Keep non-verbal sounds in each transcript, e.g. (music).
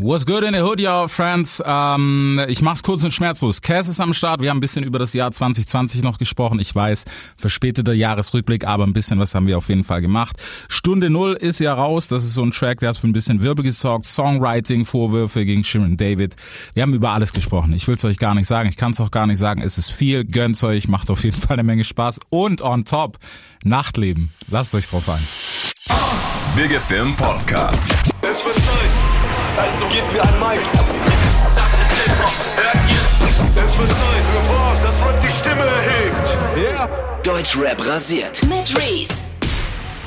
What's good in the hood, y'all, friends? Ähm, ich mach's kurz und schmerzlos. Cass ist am Start. Wir haben ein bisschen über das Jahr 2020 noch gesprochen. Ich weiß, verspäteter Jahresrückblick, aber ein bisschen was haben wir auf jeden Fall gemacht. Stunde Null ist ja raus. Das ist so ein Track, der hat für ein bisschen Wirbel gesorgt. Songwriting, Vorwürfe gegen Sharon David. Wir haben über alles gesprochen. Ich will's euch gar nicht sagen. Ich kann's auch gar nicht sagen. Es ist viel. Gönnt's euch. Macht auf jeden Fall eine Menge Spaß. Und on top, Nachtleben. Lasst euch drauf ein. Big FM Podcast. Es wird Zeit, also gebt mir ein Mic. Das ist Hip-Hop, hört ihr? Es wird Zeit für was, das Rap die Stimme erhebt. Deutschrap rasiert. Mit Reese.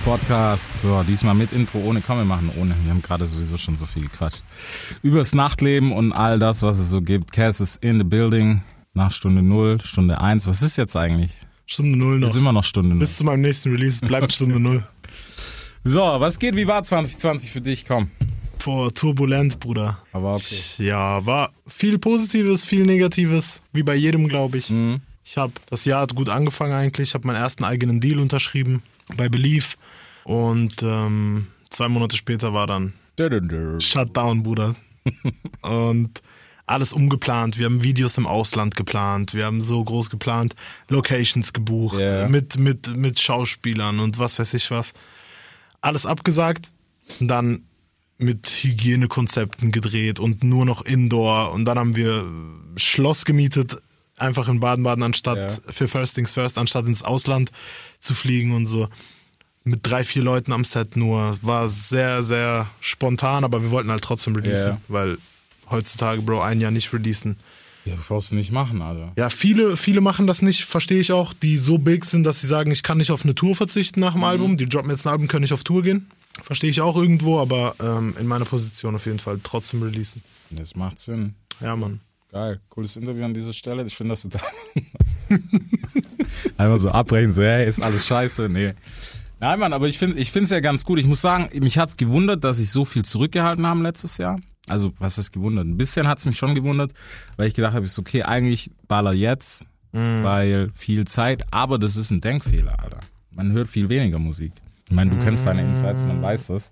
Podcast. So, diesmal mit Intro, ohne Komm, wir machen ohne. Wir haben gerade sowieso schon so viel gequatscht. Übers Nachtleben und all das, was es so gibt. Cass ist in the building. Nach Stunde Null, Stunde Eins. Was ist jetzt eigentlich? Stunde Null noch. Ist immer noch Stunde Null. Bis zu meinem nächsten Release bleibt Stunde Null. So, was geht? Wie war 2020 für dich? Komm. Boah, turbulent, Bruder. Aber okay. Ja, war viel Positives, viel Negatives, wie bei jedem, glaube ich. Mhm. Ich habe das Jahr hat gut angefangen eigentlich. Ich habe meinen ersten eigenen Deal unterschrieben bei Belief und ähm, zwei Monate später war dann Shutdown, Bruder. (laughs) und alles umgeplant. Wir haben Videos im Ausland geplant. Wir haben so groß geplant, Locations gebucht Ja. mit, mit, mit Schauspielern und was weiß ich was. Alles abgesagt. Und dann mit Hygienekonzepten gedreht und nur noch Indoor. Und dann haben wir Schloss gemietet, einfach in Baden-Baden, anstatt Ja. für First Things First, anstatt ins Ausland zu fliegen und so. Mit drei, vier Leuten am Set nur. War sehr, sehr spontan, aber wir wollten halt trotzdem releasen, Ja. weil heutzutage, Bro, ein Jahr nicht releasen. Ja, brauchst du nicht machen, Alter. Ja, viele, viele machen das nicht, verstehe ich auch, die so big sind, dass sie sagen, ich kann nicht auf eine Tour verzichten nach dem Album. Die droppen jetzt ein Album, können nicht auf Tour gehen. Verstehe ich auch irgendwo, aber ähm, in meiner Position auf jeden Fall trotzdem releasen. Das macht Sinn. Ja, Mann. Geil. Cooles Interview an dieser Stelle. Ich finde, dass du da (laughs) einfach so abbrechen, so, hey, ist alles scheiße. Nee. Nein, Mann, aber ich finde ich finde es ja ganz gut. Ich muss sagen, mich hat's gewundert, dass ich so viel zurückgehalten haben letztes Jahr. Also, was ist gewundert? Ein bisschen hat's mich schon gewundert, weil ich gedacht habe, ist okay, eigentlich baller jetzt, weil viel Zeit, aber das ist ein Denkfehler, Alter. Man hört viel weniger Musik. Ich meine, du kennst deine Insights, man weiß das.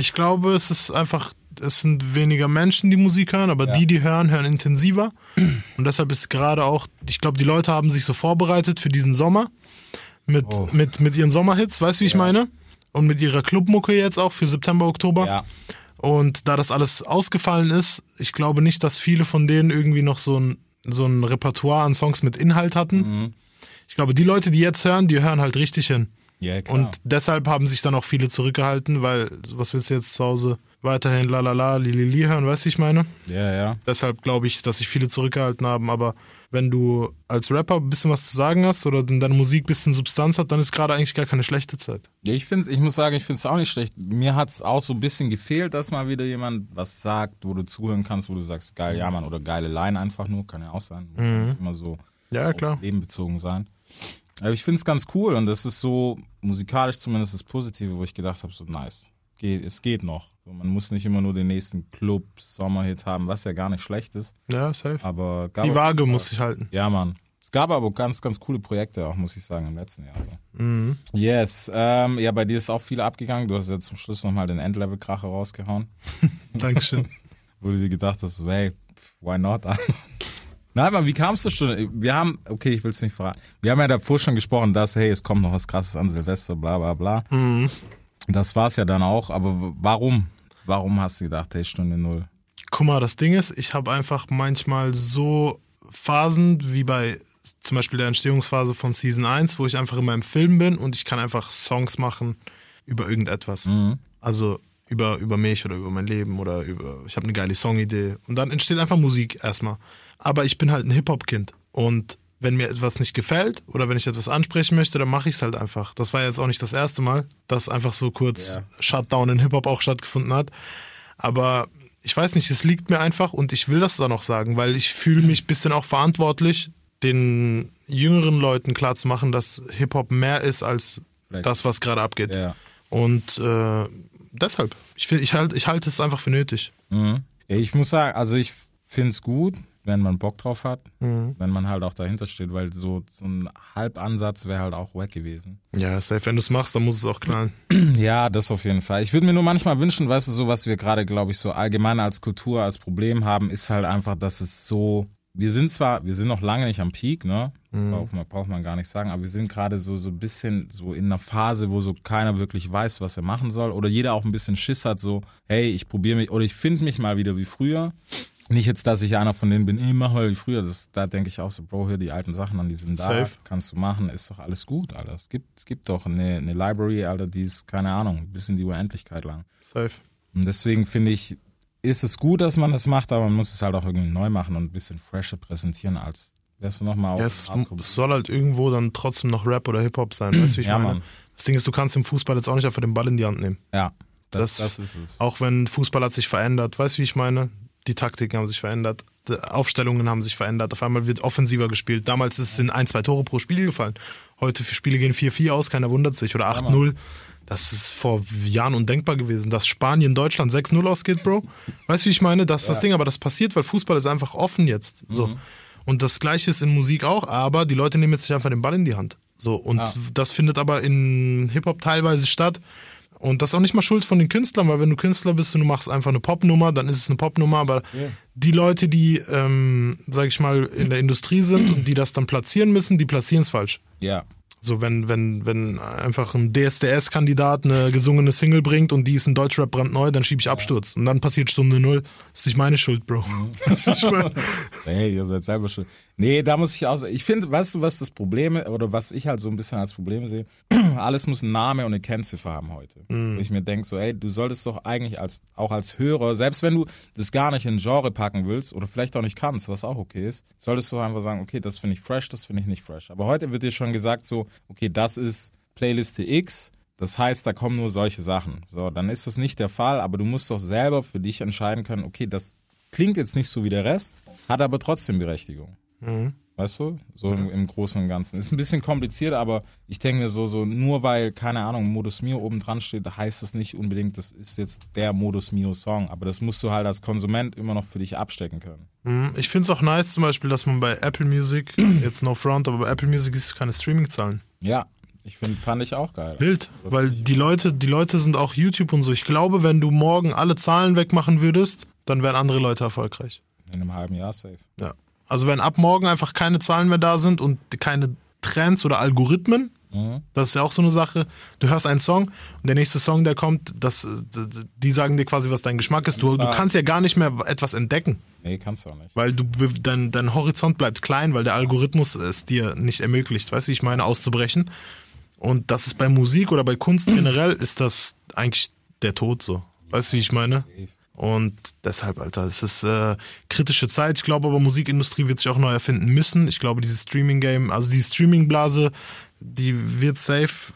Ich glaube, es ist einfach, es sind weniger Menschen, die Musik hören, aber die, die hören, hören intensiver. Und deshalb ist gerade auch, ich glaube, die Leute haben sich so vorbereitet für diesen Sommer mit, Oh. mit, mit ihren Sommerhits, weißt du, wie ich meine? Und mit ihrer Clubmucke jetzt auch für September, Oktober. Ja. Und da das alles ausgefallen ist, ich glaube nicht, dass viele von denen irgendwie noch so ein, so ein Repertoire an Songs mit Inhalt hatten. Mhm. Ich glaube, die Leute, die jetzt hören, die hören halt richtig hin. Ja, klar. Und deshalb haben sich dann auch viele zurückgehalten, weil, was willst du jetzt zu Hause weiterhin la la la, li li li hören, weißt du, ich meine? ja, ja. Deshalb glaube ich, dass sich viele zurückgehalten haben, aber wenn du als Rapper ein bisschen was zu sagen hast oder in deiner Musik ein bisschen Substanz hat, dann ist gerade eigentlich gar keine schlechte Zeit. Ja, ich find's, ich muss sagen, ich finde es auch nicht schlecht. Mir hat's auch so ein bisschen gefehlt, dass mal wieder jemand was sagt, wo du zuhören kannst, wo du sagst, geil, ja Mann, oder geile Line einfach nur, kann ja auch sein. Muss ja nicht immer so Ja, klar. aufs Leben bezogen sein. Aber ich find's ganz cool und das ist so musikalisch zumindest das Positive, wo ich gedacht habe, so nice. Geht, es geht noch. Man muss nicht immer nur den nächsten Club, Sommerhit haben, was ja gar nicht schlecht ist. Ja, safe. Aber Die Waage muss sich halten. ja, Mann. Es gab aber ganz, ganz coole Projekte auch, muss ich sagen, im letzten Jahr. So. Mhm. Yes. Ähm, ja, bei dir ist auch viel abgegangen. Du hast ja zum Schluss nochmal den Endlevel-Kracher rausgehauen, (laughs) Dankeschön. (laughs) wo du dir gedacht hast, hey, why not? (laughs) Nein, Mann, wie kamst du schon? Wir haben, okay, ich will es nicht verraten. Wir haben ja davor schon gesprochen, dass, hey, es kommt noch was krasses an Silvester, bla bla bla. Mhm. Das war's ja dann auch, aber warum? Warum hast du gedacht, hey, Stunde Null? Guck mal, das Ding ist, ich habe einfach manchmal so Phasen wie bei zum Beispiel der Entstehungsphase von Season 1, wo ich einfach in meinem Film bin und ich kann einfach Songs machen über irgendetwas. Also über, über mich oder über mein Leben oder über, ich habe eine geile Songidee. Und dann entsteht einfach Musik erstmal. Aber ich bin halt ein Hip-Hop-Kind. Und wenn mir etwas nicht gefällt oder wenn ich etwas ansprechen möchte, dann mache ich es halt einfach. Das war jetzt auch nicht das erste Mal, dass einfach so kurz Ja. Shutdown in Hip-Hop auch stattgefunden hat. Aber ich weiß nicht, es liegt mir einfach und ich will das dann auch sagen, weil ich fühle mich ein bisschen auch verantwortlich, den jüngeren Leuten klarzumachen, dass Hip-Hop mehr ist als Vielleicht. das, was gerade abgeht. Ja. Und äh, deshalb, ich, ich, halt, ich halte es einfach für nötig. Mhm. Ich muss sagen, also ich find's gut. Wenn man Bock drauf hat, Mhm. wenn man halt auch dahinter steht, weil so, so ein Halbansatz wäre halt auch wack gewesen. Ja, safe. Wenn du es machst, dann muss es auch knallen. (clears throat) Ja, das auf jeden Fall. Ich würde mir nur manchmal wünschen, weißt du, so was wir gerade, glaube ich, so allgemein als Kultur, als Problem haben, ist halt einfach, dass es so, wir sind zwar, wir sind noch lange nicht am Peak, ne? Braucht, man, braucht man gar nicht sagen, aber wir sind gerade so, so ein bisschen so in einer Phase, wo so keiner wirklich weiß, was er machen soll oder jeder auch ein bisschen Schiss hat, so, hey, ich probiere mich oder ich finde mich mal wieder wie früher. Nicht jetzt, dass ich einer von denen bin, ich mach mal wie früher. Das, da denke ich auch so, Bro, hier die alten Sachen an, die sind da. Safe. Kannst du machen, ist doch alles gut, Alter. Es gibt, es gibt doch eine, eine Library, Alter, die ist, keine Ahnung, bis in die Unendlichkeit lang. Safe. Und deswegen finde ich, ist es gut, dass man das macht, aber man muss es halt auch irgendwie neu machen und ein bisschen fresher präsentieren, als wärst du nochmal auf Ja, es, es soll halt irgendwo dann trotzdem noch Rap oder Hip-Hop sein. Weißt du, wie ich Ja, meine? Mann. Das Ding ist, du kannst im Fußball jetzt auch nicht einfach den Ball in die Hand nehmen. Ja, das, Das- das, ist es. Auch wenn Fußball hat sich verändert. Weißt du, wie ich meine? Die Taktiken haben sich verändert. Die Aufstellungen haben sich verändert. Auf einmal wird offensiver gespielt. Damals ist es in ein, zwei Tore pro Spiel gefallen. Heute für Spiele gehen 4-4 aus, keiner wundert sich. Oder 8-0. Das ist vor Jahren undenkbar gewesen, dass Spanien Deutschland 6-0 ausgeht, Bro. Weißt du, wie ich meine? Das ist das Ding, aber das passiert, weil Fußball ist einfach offen jetzt. So. Mhm. Und das gleiche ist in Musik auch, aber die Leute nehmen jetzt nicht einfach den Ball in die Hand. So. Und Ah. das findet aber in Hip-Hop teilweise statt. Und das ist auch nicht mal Schuld von den Künstlern, weil wenn du Künstler bist und du machst einfach eine Popnummer, dann ist es eine Popnummer. Aber die Leute, die, ähm, sag ich mal, in der Industrie sind und die das dann platzieren müssen, die platzieren es falsch. ja. So, wenn, wenn, wenn einfach ein DSDS-Kandidat eine gesungene Single bringt und die ist in Deutschrap brandneu, dann schiebe ich Absturz. Und dann passiert Stunde Null. Das ist nicht meine Schuld, Bro. (laughs) Das ist nicht meine- (laughs) Hey, ihr seid selber schon. Nee, da muss ich auch ich finde, weißt du, was das Problem ist, oder was ich halt so ein bisschen als Problem sehe? (clears throat) Alles muss einen Namen und eine Kennziffer haben heute. Wo ich mir denke, so, ey, du solltest doch eigentlich als, auch als Hörer, selbst wenn du das gar nicht in ein Genre packen willst oder vielleicht auch nicht kannst, was auch okay ist, solltest du einfach sagen, okay, das finde ich fresh, das finde ich nicht fresh. Aber heute wird dir schon gesagt, so, okay, das ist Playliste X, das heißt, da kommen nur solche Sachen. So, dann ist das nicht der Fall, aber du musst doch selber für dich entscheiden können, okay, das klingt jetzt nicht so wie der Rest, hat aber trotzdem Berechtigung. Weißt du? So im, im Großen und Ganzen. Ist ein bisschen kompliziert, aber ich denke mir so, so, nur weil, keine Ahnung, Modus Mio oben dran steht, heißt das nicht unbedingt, das ist jetzt der Modus Mio Song. Aber das musst du halt als Konsument immer noch für dich abstecken können. Ich finde es auch nice, zum Beispiel, dass man bei Apple Music, (clears throat) jetzt no front, aber bei Apple Music siehst du keine Streaming-Zahlen. Ja, ich finde, fand ich auch geil. Wild, weil die Leute, die Leute sind auch YouTube und so. Ich glaube, wenn du morgen alle Zahlen wegmachen würdest, dann wären andere Leute erfolgreich. In einem halben Jahr safe. Ja. Also wenn ab morgen einfach keine Zahlen mehr da sind und keine Trends oder Algorithmen, das ist ja auch so eine Sache. Du hörst einen Song und der nächste Song, der kommt, das, die sagen dir quasi, was dein Geschmack ist. Du, du kannst ja gar nicht mehr etwas entdecken, Nee, kannst du auch nicht. weil du dein, dein Horizont bleibt klein, weil der Algorithmus es dir nicht ermöglicht, weißt du, wie ich meine, auszubrechen. Und das ist bei Musik oder bei Kunst generell ist das eigentlich der Tod so. Weißt du, wie ich meine? Und deshalb, Alter, es ist äh, kritische Zeit. Ich glaube aber, Musikindustrie wird sich auch neu erfinden müssen. Ich glaube, dieses Streaming-Game, also die Streaming-Blase, die wird safe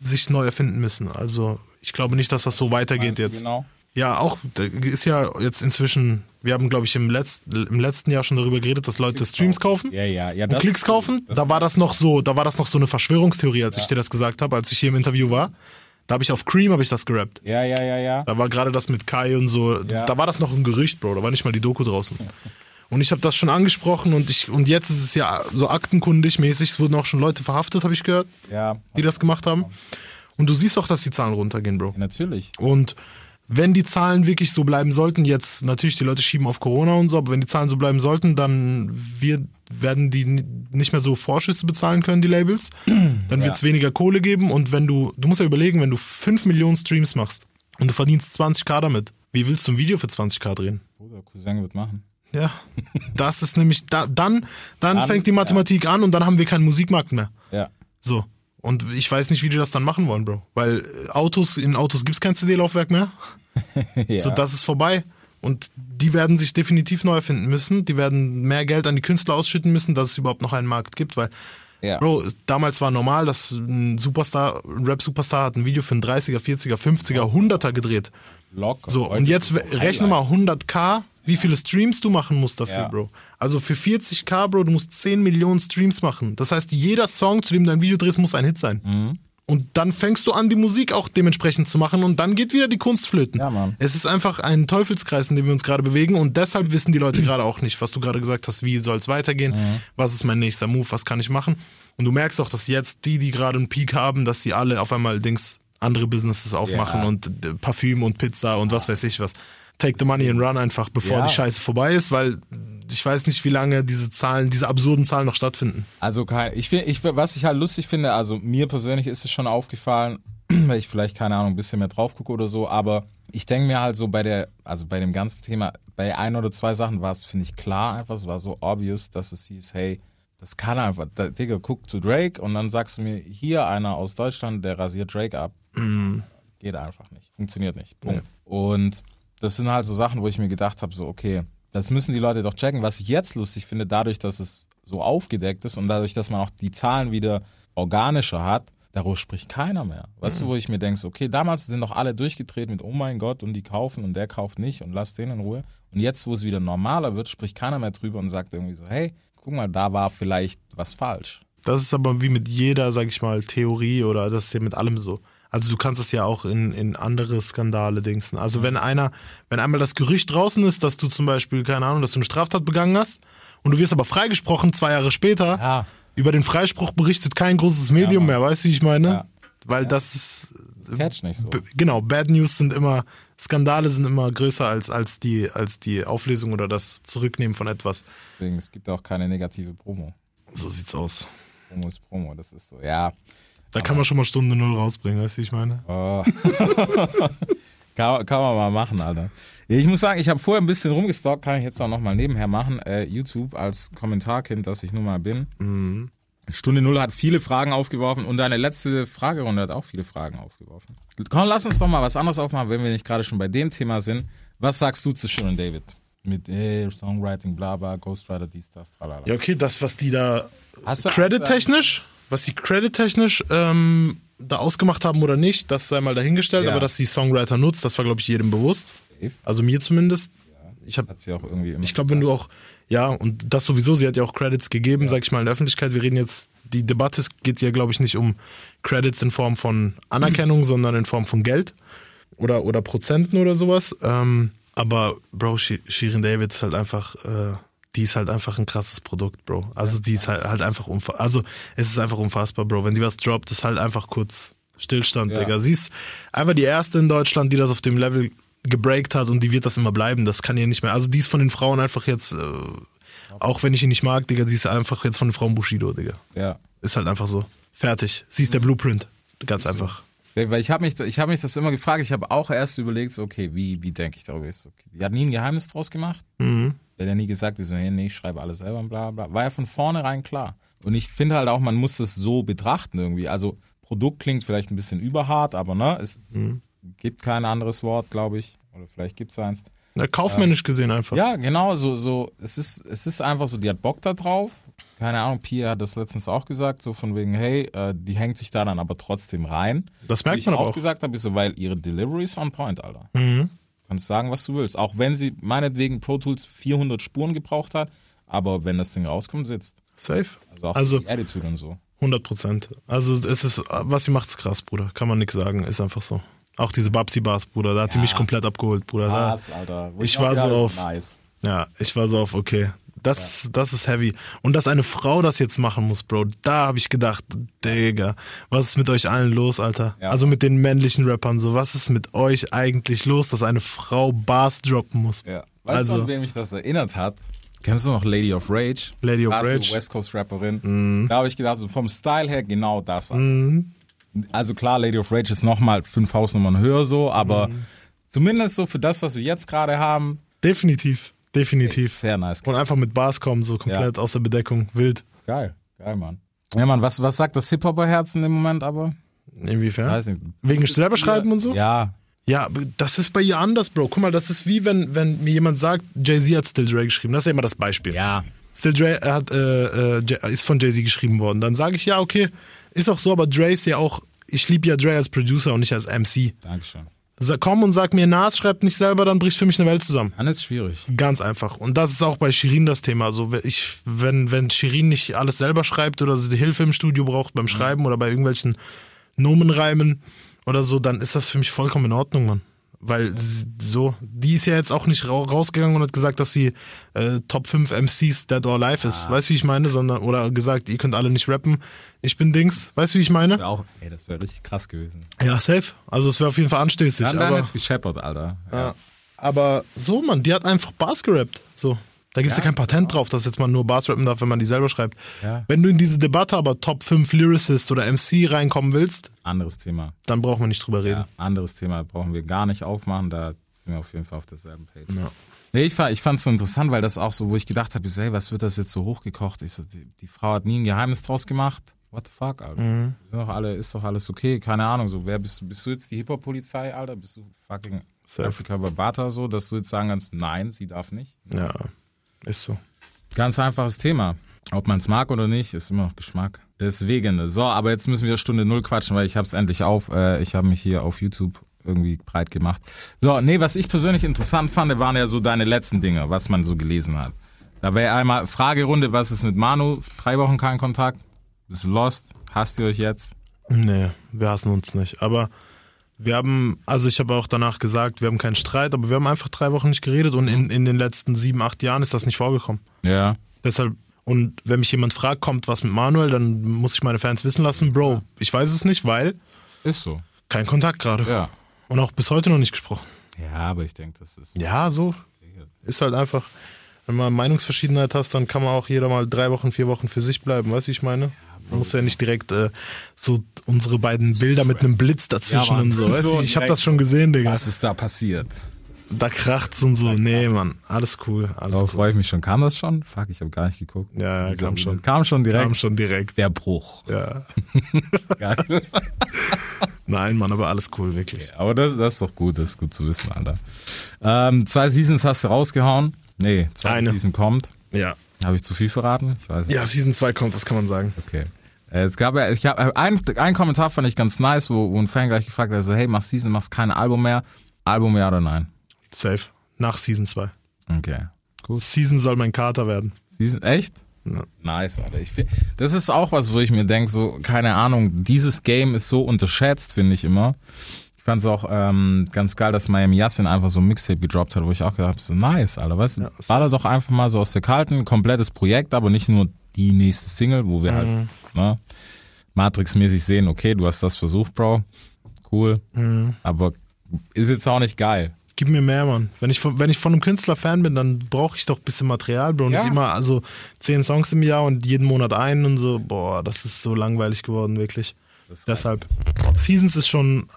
sich neu erfinden müssen. Also ich glaube nicht, dass das so weitergeht jetzt. Genau. Ja, auch ist ja jetzt inzwischen, wir haben, glaube ich, im, Letz-, im letzten Jahr schon darüber geredet, dass Leute Streams kaufen. Ja, ja, ja. Und Klicks kaufen, da war das noch so, da war das noch so eine Verschwörungstheorie, als ich dir das gesagt habe, als ich hier im Interview war. Da habe ich auf Cream habe ich das gerappt. Ja, ja, ja, ja. Da war gerade das mit Kai und so. Ja. Da war das noch ein Gerücht, Bro. Da war nicht mal die Doku draußen. Und ich habe das schon angesprochen und ich und jetzt ist es ja so aktenkundig mäßig. Es wurden auch schon Leute verhaftet, habe ich gehört, Ja, die das gemacht haben. Und du siehst auch, dass die Zahlen runtergehen, Bro. natürlich. Und wenn die Zahlen wirklich so bleiben sollten, jetzt natürlich die Leute schieben auf Corona und so, aber wenn die Zahlen so bleiben sollten, dann wir, werden die nicht mehr so Vorschüsse bezahlen können, die Labels. (clears throat) Dann wird es weniger Kohle geben und wenn du, du musst ja überlegen, wenn du 5 Millionen Streams machst und du verdienst 20k damit, wie willst du ein Video für 20k drehen? Bruder, Cousin wird machen. Ja, das ist nämlich, da, dann, dann, Dann, fängt die Mathematik an und dann haben wir keinen Musikmarkt mehr. Ja. So. Und ich weiß nicht, wie die das dann machen wollen, Bro. Weil äh, Autos, in Autos gibt's kein CD-Laufwerk mehr. (laughs) ja. So, das ist vorbei. Und die werden sich definitiv neu erfinden müssen. Die werden mehr Geld an die Künstler ausschütten müssen, dass es überhaupt noch einen Markt gibt, weil, ja. Bro, damals war normal, dass ein Superstar, ein Rap-Superstar hat ein Video für einen 30er, 40er, 50er, 100er gedreht. Locker. So, und jetzt rechne mal Highlight. 100k, wie viele Streams du machen musst dafür, Ja. Bro. Also für 40k, Bro, du musst 10 Millionen Streams machen. Das heißt, jeder Song, zu dem du ein Video drehst, muss ein Hit sein. Mhm. Und dann fängst du an, die Musik auch dementsprechend zu machen und dann geht wieder die Kunst flöten. Ja, Mann. Es ist einfach ein Teufelskreis, in dem wir uns gerade bewegen und deshalb wissen die Leute gerade auch nicht, was du gerade gesagt hast, wie soll es weitergehen, Mhm. was ist mein nächster Move, was kann ich machen. Und du merkst auch, dass jetzt die, die gerade einen Peak haben, dass die alle auf einmal Dings andere Businesses aufmachen Ja. und äh, Parfüm und Pizza und was weiß ich was. Take the money and run einfach, bevor Ja. die Scheiße vorbei ist, weil ich weiß nicht, wie lange diese Zahlen, diese absurden Zahlen noch stattfinden. Also kein, ich finde, ich, was ich halt lustig finde, also mir persönlich ist es schon aufgefallen, (clears throat) weil ich vielleicht, keine Ahnung, ein bisschen mehr drauf gucke oder so, aber ich denke mir halt so bei der, also bei dem ganzen Thema, bei ein oder zwei Sachen war es, finde ich, klar einfach, es war so obvious, dass es hieß, hey, das kann einfach, da, Digga, guck zu Drake und dann sagst du mir, hier einer aus Deutschland, der rasiert Drake ab. Geht einfach nicht. Funktioniert nicht. Punkt. Und das sind halt so Sachen, wo ich mir gedacht habe, so, okay, das müssen die Leute doch checken. Was ich jetzt lustig finde, dadurch, dass es so aufgedeckt ist und dadurch, dass man auch die Zahlen wieder organischer hat, darüber spricht keiner mehr. Weißt du, wo ich mir denke, okay, damals sind doch alle durchgedreht mit, oh mein Gott, und die kaufen und der kauft nicht und lass den in Ruhe. Und jetzt, wo es wieder normaler wird, spricht keiner mehr drüber und sagt irgendwie so, hey, guck mal, da war vielleicht was falsch. Das ist aber wie mit jeder, sag ich mal, Theorie oder das ist ja mit allem so. Also du kannst es ja auch in, in andere Skandale dingsen. Also wenn einer, wenn einmal das Gerücht draußen ist, dass du zum Beispiel, keine Ahnung, dass du eine Straftat begangen hast und du wirst aber freigesprochen zwei Jahre später, Ja. über den Freispruch berichtet kein großes Medium Mann. mehr, weißt du, wie ich meine? Ja. Weil das ist, Catch nicht so. genau, Bad News sind immer, Skandale sind immer größer als, als, die, als die Auflösung oder das Zurücknehmen von etwas. Deswegen, es gibt auch keine negative Promo. So sieht's aus. Promo ist Promo, das ist so, ja. Da kann man schon mal Stunde Null rausbringen, weißt du, wie ich meine? Oh. (laughs) kann, kann man mal machen, Alter. Ich muss sagen, ich habe vorher ein bisschen rumgestalkt, kann ich jetzt auch nochmal nebenher machen. Äh, YouTube als Kommentarkind, dass ich nun mal bin. Stunde Null hat viele Fragen aufgeworfen und deine letzte Fragerunde hat auch viele Fragen aufgeworfen. Komm, lass uns doch mal was anderes aufmachen, wenn wir nicht gerade schon bei dem Thema sind. Was sagst du zu Sharon David? Mit äh, Songwriting, bla bla, Ghostwriter, dies, das, tralala. Ja, okay, das, was die da Hast du- Credit-technisch, was die Credit-technisch ähm, da ausgemacht haben oder nicht, das sei mal dahingestellt, Ja. aber dass sie Songwriter nutzt, das war, glaube ich, jedem bewusst. Also mir zumindest. Ich habe sie auch irgendwie immer ich glaube, wenn du auch, ja, und das sowieso, sie hat ja auch Credits gegeben, sag ich mal, in der Öffentlichkeit. Wir reden jetzt, die Debatte geht ja, glaube ich, nicht um Credits in Form von Anerkennung, (clears throat) sondern in Form von Geld oder, oder Prozenten oder sowas. Ähm, aber, Bro, Shi- Shirin David ist halt einfach, äh, die ist halt einfach ein krasses Produkt, Bro. Also die ist halt, halt einfach unfassbar. Also es ist einfach unfassbar, Bro. Wenn die was droppt, ist halt einfach kurz Stillstand, Ja. Digga. Sie ist einfach die erste in Deutschland, die das auf dem Level gebreakt hat und die wird das immer bleiben. Das kann ihr nicht mehr. Also die ist von den Frauen einfach jetzt, äh, auch wenn ich ihn nicht mag, Digga, sie ist einfach jetzt von den Frauen Bushido, Digga. Ja. Ist halt einfach so. Fertig. Sie ist der Blueprint. Ganz einfach. Weil ich habe mich, ich habe mich das immer gefragt. Ich habe auch erst überlegt, so, okay, wie, wie denke ich darüber? Ist okay. Die hat nie ein Geheimnis draus gemacht. Mhm. Der hat ja nie gesagt, die so, hey, nee, ich schreibe alles selber und bla bla. War ja von vornherein klar. Und ich finde halt auch, man muss das so betrachten irgendwie. Also Produkt klingt vielleicht ein bisschen überhart, aber ne, es Mhm. gibt kein anderes Wort, glaube ich. Oder vielleicht gibt es eins. Na, kaufmännisch gesehen einfach. Ja, genau, so, so, es ist, es ist einfach so, die hat Bock da drauf. Keine Ahnung, Pia hat das letztens auch gesagt, so von wegen, hey, äh, die hängt sich da dann aber trotzdem rein. Das Wie merkt ich man aber auch auch. gesagt habe, ist so, weil ihre Delivery ist on point, Alter. Mhm. Kannst sagen, was du willst. Auch wenn sie meinetwegen Pro Tools 400 Spuren gebraucht hat, aber wenn das Ding rauskommt, sitzt. Safe. Also auch Also- die Attitude und so. 100 Prozent. Also es ist, was sie macht, ist krass, Bruder. Kann man nichts sagen. Ist einfach so. Auch diese Babsi-Bars, Bruder. Da hat sie mich komplett abgeholt, Bruder. Krass, Alter. Wo Ich auch war so auf- Nice. Ja, ich war so auf, okay. Das, das ist heavy. Und dass eine Frau das jetzt machen muss, Bro, da habe ich gedacht, Digga, was ist mit euch allen los, Alter? Ja. Also mit den männlichen Rappern, so, was ist mit euch eigentlich los, dass eine Frau Bars droppen muss? Ja. Weißt Also- du, an wem mich das erinnert hat? Kennst du noch Lady of Rage? Lady of Krasse Rage. Mhm. West Coast Rapperin. Da habe ich gedacht, so vom Style her genau das. Also klar, Lady of Rage ist nochmal fünf Hausnummern höher so, aber Mhm. zumindest so für das, was wir jetzt gerade haben, Definitiv, definitiv. sehr nice. Und einfach mit Bars kommen, so komplett aus der Bedeckung, wild. Geil, geil, Mann. Ja, Mann, was, was sagt das Hip-Hopper-Herzen im Moment aber? Inwiefern? Weiß nicht. Wegen selber schreiben und so? Ja, Ja, das ist bei ihr anders, Bro. Guck mal, das ist wie wenn, wenn mir jemand sagt, Jay-Z hat Still Dre geschrieben. Das ist ja immer das Beispiel. ja. Still Dre hat, äh, äh, ist von Jay-Z geschrieben worden. Dann sage ich, ja, okay, ist auch so, aber Dre ist ja auch, ich liebe ja Dre als Producer und nicht als MC. Dankeschön. Komm und sag mir, Nas schreibt nicht selber, dann bricht für mich eine Welt zusammen. Dann ist schwierig. Ganz einfach. Und das ist auch bei Shirin das Thema. Also ich, wenn, wenn Shirin nicht alles selber schreibt oder sie Hilfe im Studio braucht beim Schreiben oder bei irgendwelchen Nomen reimen oder so, dann ist das für mich vollkommen in Ordnung, Mann. Weil so, die ist ja jetzt auch nicht ra rausgegangen und hat gesagt, dass sie äh, Top 5 MCs Dead or Alive ist. Weißt du, wie ich meine? Sondern, oder gesagt, ihr könnt alle nicht rappen. Ich bin Dings. Weißt du, wie ich meine? Wär Auch, ey, das wäre richtig krass gewesen. Ja, safe. Also es wäre auf jeden Fall anstößig. Dann aber, jetzt gescheppert, Alter. ja. aber so, Mann, die hat einfach Bars gerappt. So. Da gibt es ja, Ja, kein Patent drauf, dass jetzt man nur Bars rappen darf, wenn man die selber schreibt. Ja. Wenn du in diese Debatte aber Top 5 Lyricist oder MC reinkommen willst, Anderes Thema. dann brauchen wir nicht drüber reden. Anderes Thema brauchen wir gar nicht aufmachen, da sind wir auf jeden Fall auf derselben Page. Ja. Nee, ich, fand- ich es so interessant, weil das auch so, wo ich gedacht habe, hey, was wird das jetzt so hochgekocht? Ich so, die, die Frau hat nie ein Geheimnis draus gemacht. What the fuck, Alter? Mhm. Sind doch alle, ist doch alles okay, keine Ahnung. So, wer bist du? Bist du jetzt die Hip-Hop-Polizei, Alter? Bist du fucking. Afrika Barbata so, dass du jetzt sagen kannst, nein, sie darf nicht? ja, ist so. Ganz einfaches Thema. Ob man es mag oder nicht, ist immer noch Geschmack. Deswegen. So, aber jetzt müssen wir Stunde null quatschen, weil ich habe es endlich auf. Äh, ich habe mich hier auf YouTube irgendwie breit gemacht. So, nee, was ich persönlich interessant fand, waren ja so deine letzten Dinge, was man so gelesen hat. Da wäre einmal Fragerunde, was ist mit Manu? Drei Wochen kein Kontakt? Bist lost? Hasst ihr euch jetzt? Nee, wir hassen uns nicht. Aber wir haben, also ich habe auch danach gesagt, wir haben keinen Streit, aber wir haben einfach drei Wochen nicht geredet und in, in den letzten sieben, acht Jahren ist das nicht vorgekommen. Ja. Deshalb, und wenn mich jemand fragt, kommt was mit Manuel, dann muss ich meine Fans wissen lassen, Bro, ich weiß es nicht, weil Ist so. kein Kontakt gerade. Ja. Und auch bis heute noch nicht gesprochen. Ja, aber ich denke, das ist. Ja, so. Ist halt einfach, wenn man Meinungsverschiedenheit hast, dann kann man auch jeder mal drei Wochen, vier Wochen für sich bleiben, weißt du, ich meine? Man muss ja nicht direkt äh, so unsere beiden Bilder mit einem Blitz dazwischen Ja, und so. Weißt So ich habe das schon gesehen, Digga. Was ist da passiert? Da kracht's und so. Nee, Mann, alles cool, alles Darauf cool. freue ich mich schon. Kam das schon? Fuck, ich habe gar nicht geguckt. Ja, ja, kam schon. Kam schon direkt. Kam schon direkt. Der Bruch. Ja. (laughs) Geil. (laughs) Nein, Mann, aber alles cool, wirklich. Aber das, das ist doch gut, das ist gut zu wissen, Alter. Ähm, zwei Seasons hast du rausgehauen. Nee, zweite Eine. Season kommt. Ja. Habe ich zu viel verraten? Ich weiß Ja, nicht. Season 2 kommt, das kann man sagen. Okay. Äh, Es gab ja, ich habe ein, ein Kommentar fand ich ganz nice, wo, wo ein Fan gleich gefragt hat, so, hey, machst Season, machst kein Album mehr. Album ja oder nein? Safe. Nach Season 2. Okay. Gut. Season soll mein Kater werden. Season, echt? Ja. Nice, Alter. Ich das ist auch was, wo ich mir denke, so, keine Ahnung, dieses Game ist so unterschätzt, finde ich immer. Ich fand es auch ähm, ganz geil, dass Miami Yassin einfach so ein Mixtape gedroppt hat, wo ich auch gedacht habe, so nice, Alter, weißt du? Ja, war da doch einfach mal so aus der kalten, komplettes Projekt, aber nicht nur die nächste Single, wo wir Mhm. halt, ne, Matrix-mäßig sehen, okay, du hast das versucht, Bro. Cool. Mhm. Aber ist jetzt auch nicht geil. Gib mir mehr, Mann. Wenn ich von, wenn ich von einem Künstler Fan bin, dann brauche ich doch ein bisschen Material, Bro. Ja. Nicht immer, also zehn Songs im Jahr und jeden Monat einen und so. Boah, das ist so langweilig geworden, wirklich. Deshalb. Seasons ist schon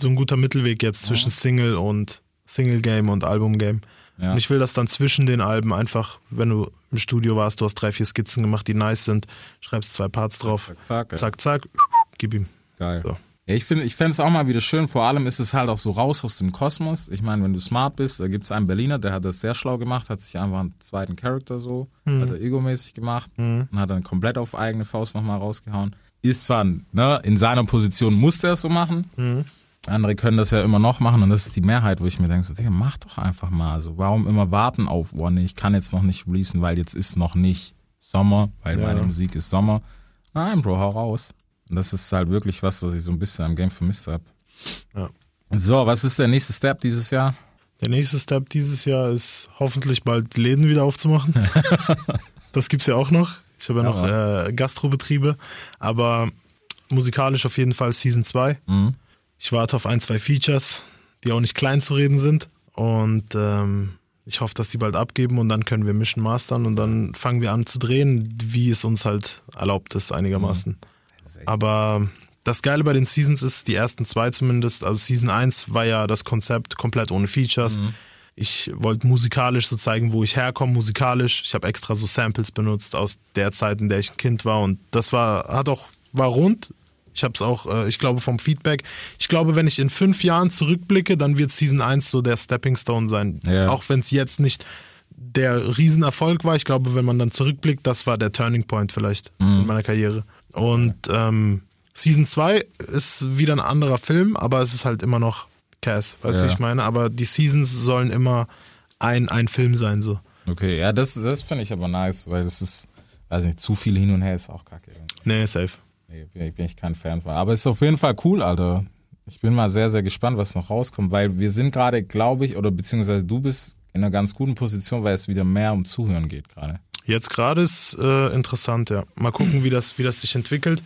so ein guter Mittelweg jetzt zwischen Single und Single Game und Album Game. Ja. Und ich will das dann zwischen den Alben einfach, wenn du im Studio warst, du hast drei, vier Skizzen gemacht, die nice sind, schreibst zwei Parts drauf. Zack, zack, zack, zack gib ihm. Geil. So. Ja, ich finde, ich fände es auch mal wieder schön. Vor allem ist es halt auch so raus aus dem Kosmos. Ich meine, wenn du smart bist, da gibt es einen Berliner, der hat das sehr schlau gemacht, hat sich einfach einen zweiten Charakter so, hat er egomäßig gemacht und hat dann komplett auf eigene Faust nochmal rausgehauen. Ist zwar, ne, in seiner Position musste er es so machen. Andere können das ja immer noch machen und das ist die Mehrheit, wo ich mir denke, so, Digga, mach doch einfach mal. So, warum immer warten auf, oh nee, ich kann jetzt noch nicht releasen, weil jetzt ist noch nicht Sommer, weil Ja. meine Musik ist Sommer. Nein, Bro, hau raus. Und das ist halt wirklich was, was ich so ein bisschen am Game vermisst habe. Ja. So, was ist der nächste Step dieses Jahr? Der nächste Step dieses Jahr ist hoffentlich bald Läden wieder aufzumachen. (laughs) das gibt's ja auch noch. Ich habe ja, Ja, noch äh, Gastrobetriebe, aber musikalisch auf jeden Fall Season 2. Mhm. Ich warte auf ein, zwei Features, die auch nicht klein zu reden sind. Und ähm, ich hoffe, dass die bald abgeben und dann können wir mischen, mastern und dann fangen wir an zu drehen, wie es uns halt erlaubt ist, einigermaßen. Aber das Geile bei den Seasons ist, die ersten zwei zumindest, also Season 1 war ja das Konzept komplett ohne Features. Ich wollte musikalisch so zeigen, wo ich herkomme, musikalisch. Ich habe extra so Samples benutzt aus der Zeit, in der ich ein Kind war und das war, hat auch, war rund. Ich habe es auch, äh, ich glaube vom Feedback, ich glaube, wenn ich in fünf Jahren zurückblicke, dann wird Season 1 so der Stepping Stone sein. Ja. Auch wenn es jetzt nicht der Riesenerfolg war. Ich glaube, wenn man dann zurückblickt, das war der Turning Point vielleicht in meiner Karriere. Und ähm, Season 2 ist wieder ein anderer Film, aber es ist halt immer noch Cass, weißt du, Ja. wie ich meine? Aber die Seasons sollen immer ein, ein Film sein, so. Okay, ja, das, das finde ich aber nice, weil das ist, weiß nicht, zu viel hin und her ist auch kacke. Nee, safe. Nee, bin, ich- kein Fan von. Aber es ist auf jeden Fall cool, Alter. Ich bin mal sehr, sehr gespannt, was noch rauskommt, weil wir sind gerade, glaube ich, oder beziehungsweise du bist in einer ganz guten Position, weil es wieder mehr um Zuhören geht gerade. Jetzt gerade ist äh, interessant, ja. Mal gucken, wie das, wie das sich entwickelt.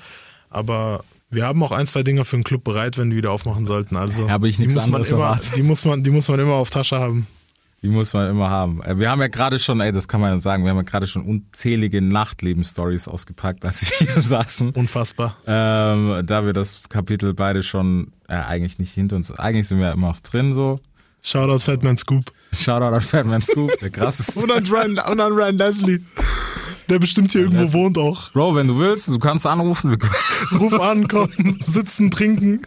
Aber wir haben auch ein, zwei Dinge für den Club bereit, wenn wir wieder aufmachen sollten. Also Habe ich die muss man immer, erwartet. die muss man, die muss man immer auf Tasche haben. Die muss man immer haben. Äh, Wir haben ja gerade schon, ey, das kann man ja sagen, wir haben ja gerade schon unzählige Nachtleben-Stories ausgepackt, als wir hier (laughs) saßen. Unfassbar. Ähm, da wir das Kapitel beide schon äh, eigentlich nicht hinter uns, eigentlich sind wir immer noch drin so. Shoutout Fatman Scoop. Shoutout an Fatman Scoop, der (laughs) krasseste. Und an Ryan, und an Ryan Leslie. Der bestimmt hier irgendwo Leslie. wohnt auch. Bro, wenn du willst, du kannst anrufen. Ruf an, komm, (laughs) sitzen, trinken.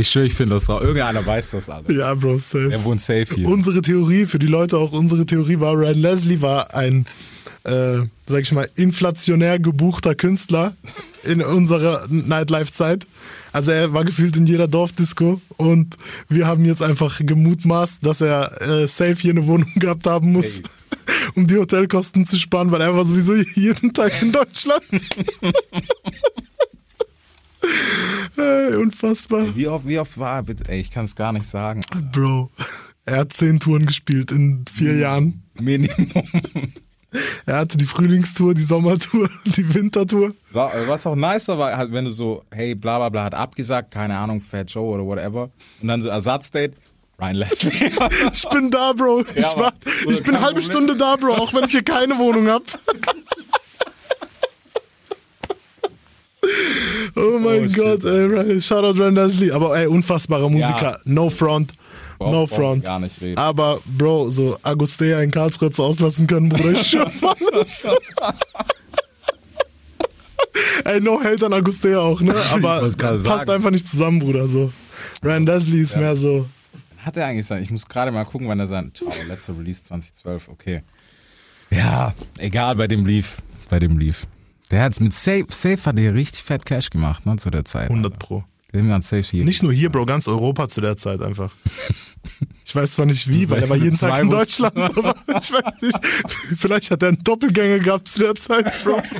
Ich schwöre, ich finde das auch. Irgendeiner weiß das alle. Ja, Bro, safe. Der wohnt safe hier. Unsere Theorie, für die Leute auch unsere Theorie war, Ryan Leslie war ein, äh, sag ich mal, inflationär gebuchter Künstler in unserer Nightlife-Zeit. Also er war gefühlt in jeder Dorfdisco und wir haben jetzt einfach gemutmaßt, dass er äh, safe hier eine Wohnung gehabt haben muss, Safe. (laughs) um die Hotelkosten zu sparen, weil er war sowieso jeden Tag in Deutschland. (laughs) Ey, unfassbar. Wie oft, wie oft war er bitte? Ey, ich kann es gar nicht sagen. Bro, er hat zehn Touren gespielt in vier Jahren. Minimum. Er hatte die Frühlingstour, die Sommertour, (laughs) die Wintertour. War, was auch nicer war, halt, wenn du so, hey, bla bla bla, hat abgesagt, keine Ahnung, Fat Joe oder whatever. Und dann so Ersatzdate, Ryan Leslie. (laughs) Ich bin da, Bro. Ich, Ja, war, Mann. Oder ich bin eine halbe Problem. Stunde da, Bro, auch wenn ich hier keine Wohnung hab. (laughs) Oh mein Oh, shit. Gott, ey, Ryan- Shoutout Ryan Leslie. Aber ey, unfassbarer Musiker. No front. Brauch- no front. gar nicht reden. Aber, Bro, so Agustea in Karlsruhe zu auslassen können, Bruder, ich auf (laughs) alles. Ey, no hate an Agustea auch, ne? Aber passt sagen. einfach nicht zusammen, Bruder, so. Ryan Leslie ist mehr so, Hat er eigentlich sein? Ich muss gerade mal gucken, wann er sein. Ciao, letzter Release 2012, okay. Ja, egal, bei dem lief. Bei dem lief. Der hat's mit Safe, Safe hat der richtig fett Cash gemacht, ne, zu der Zeit. 100 Pro. Der hat ganz Safe hier. Nicht nur hier, Bro, ganz Europa zu der Zeit einfach. (laughs) Ich weiß zwar nicht wie, weil er war jeden Tag in. Deutschland, aber ich weiß nicht. Vielleicht hat er einen Doppelgänger gehabt zu der Zeit, Bro. (laughs)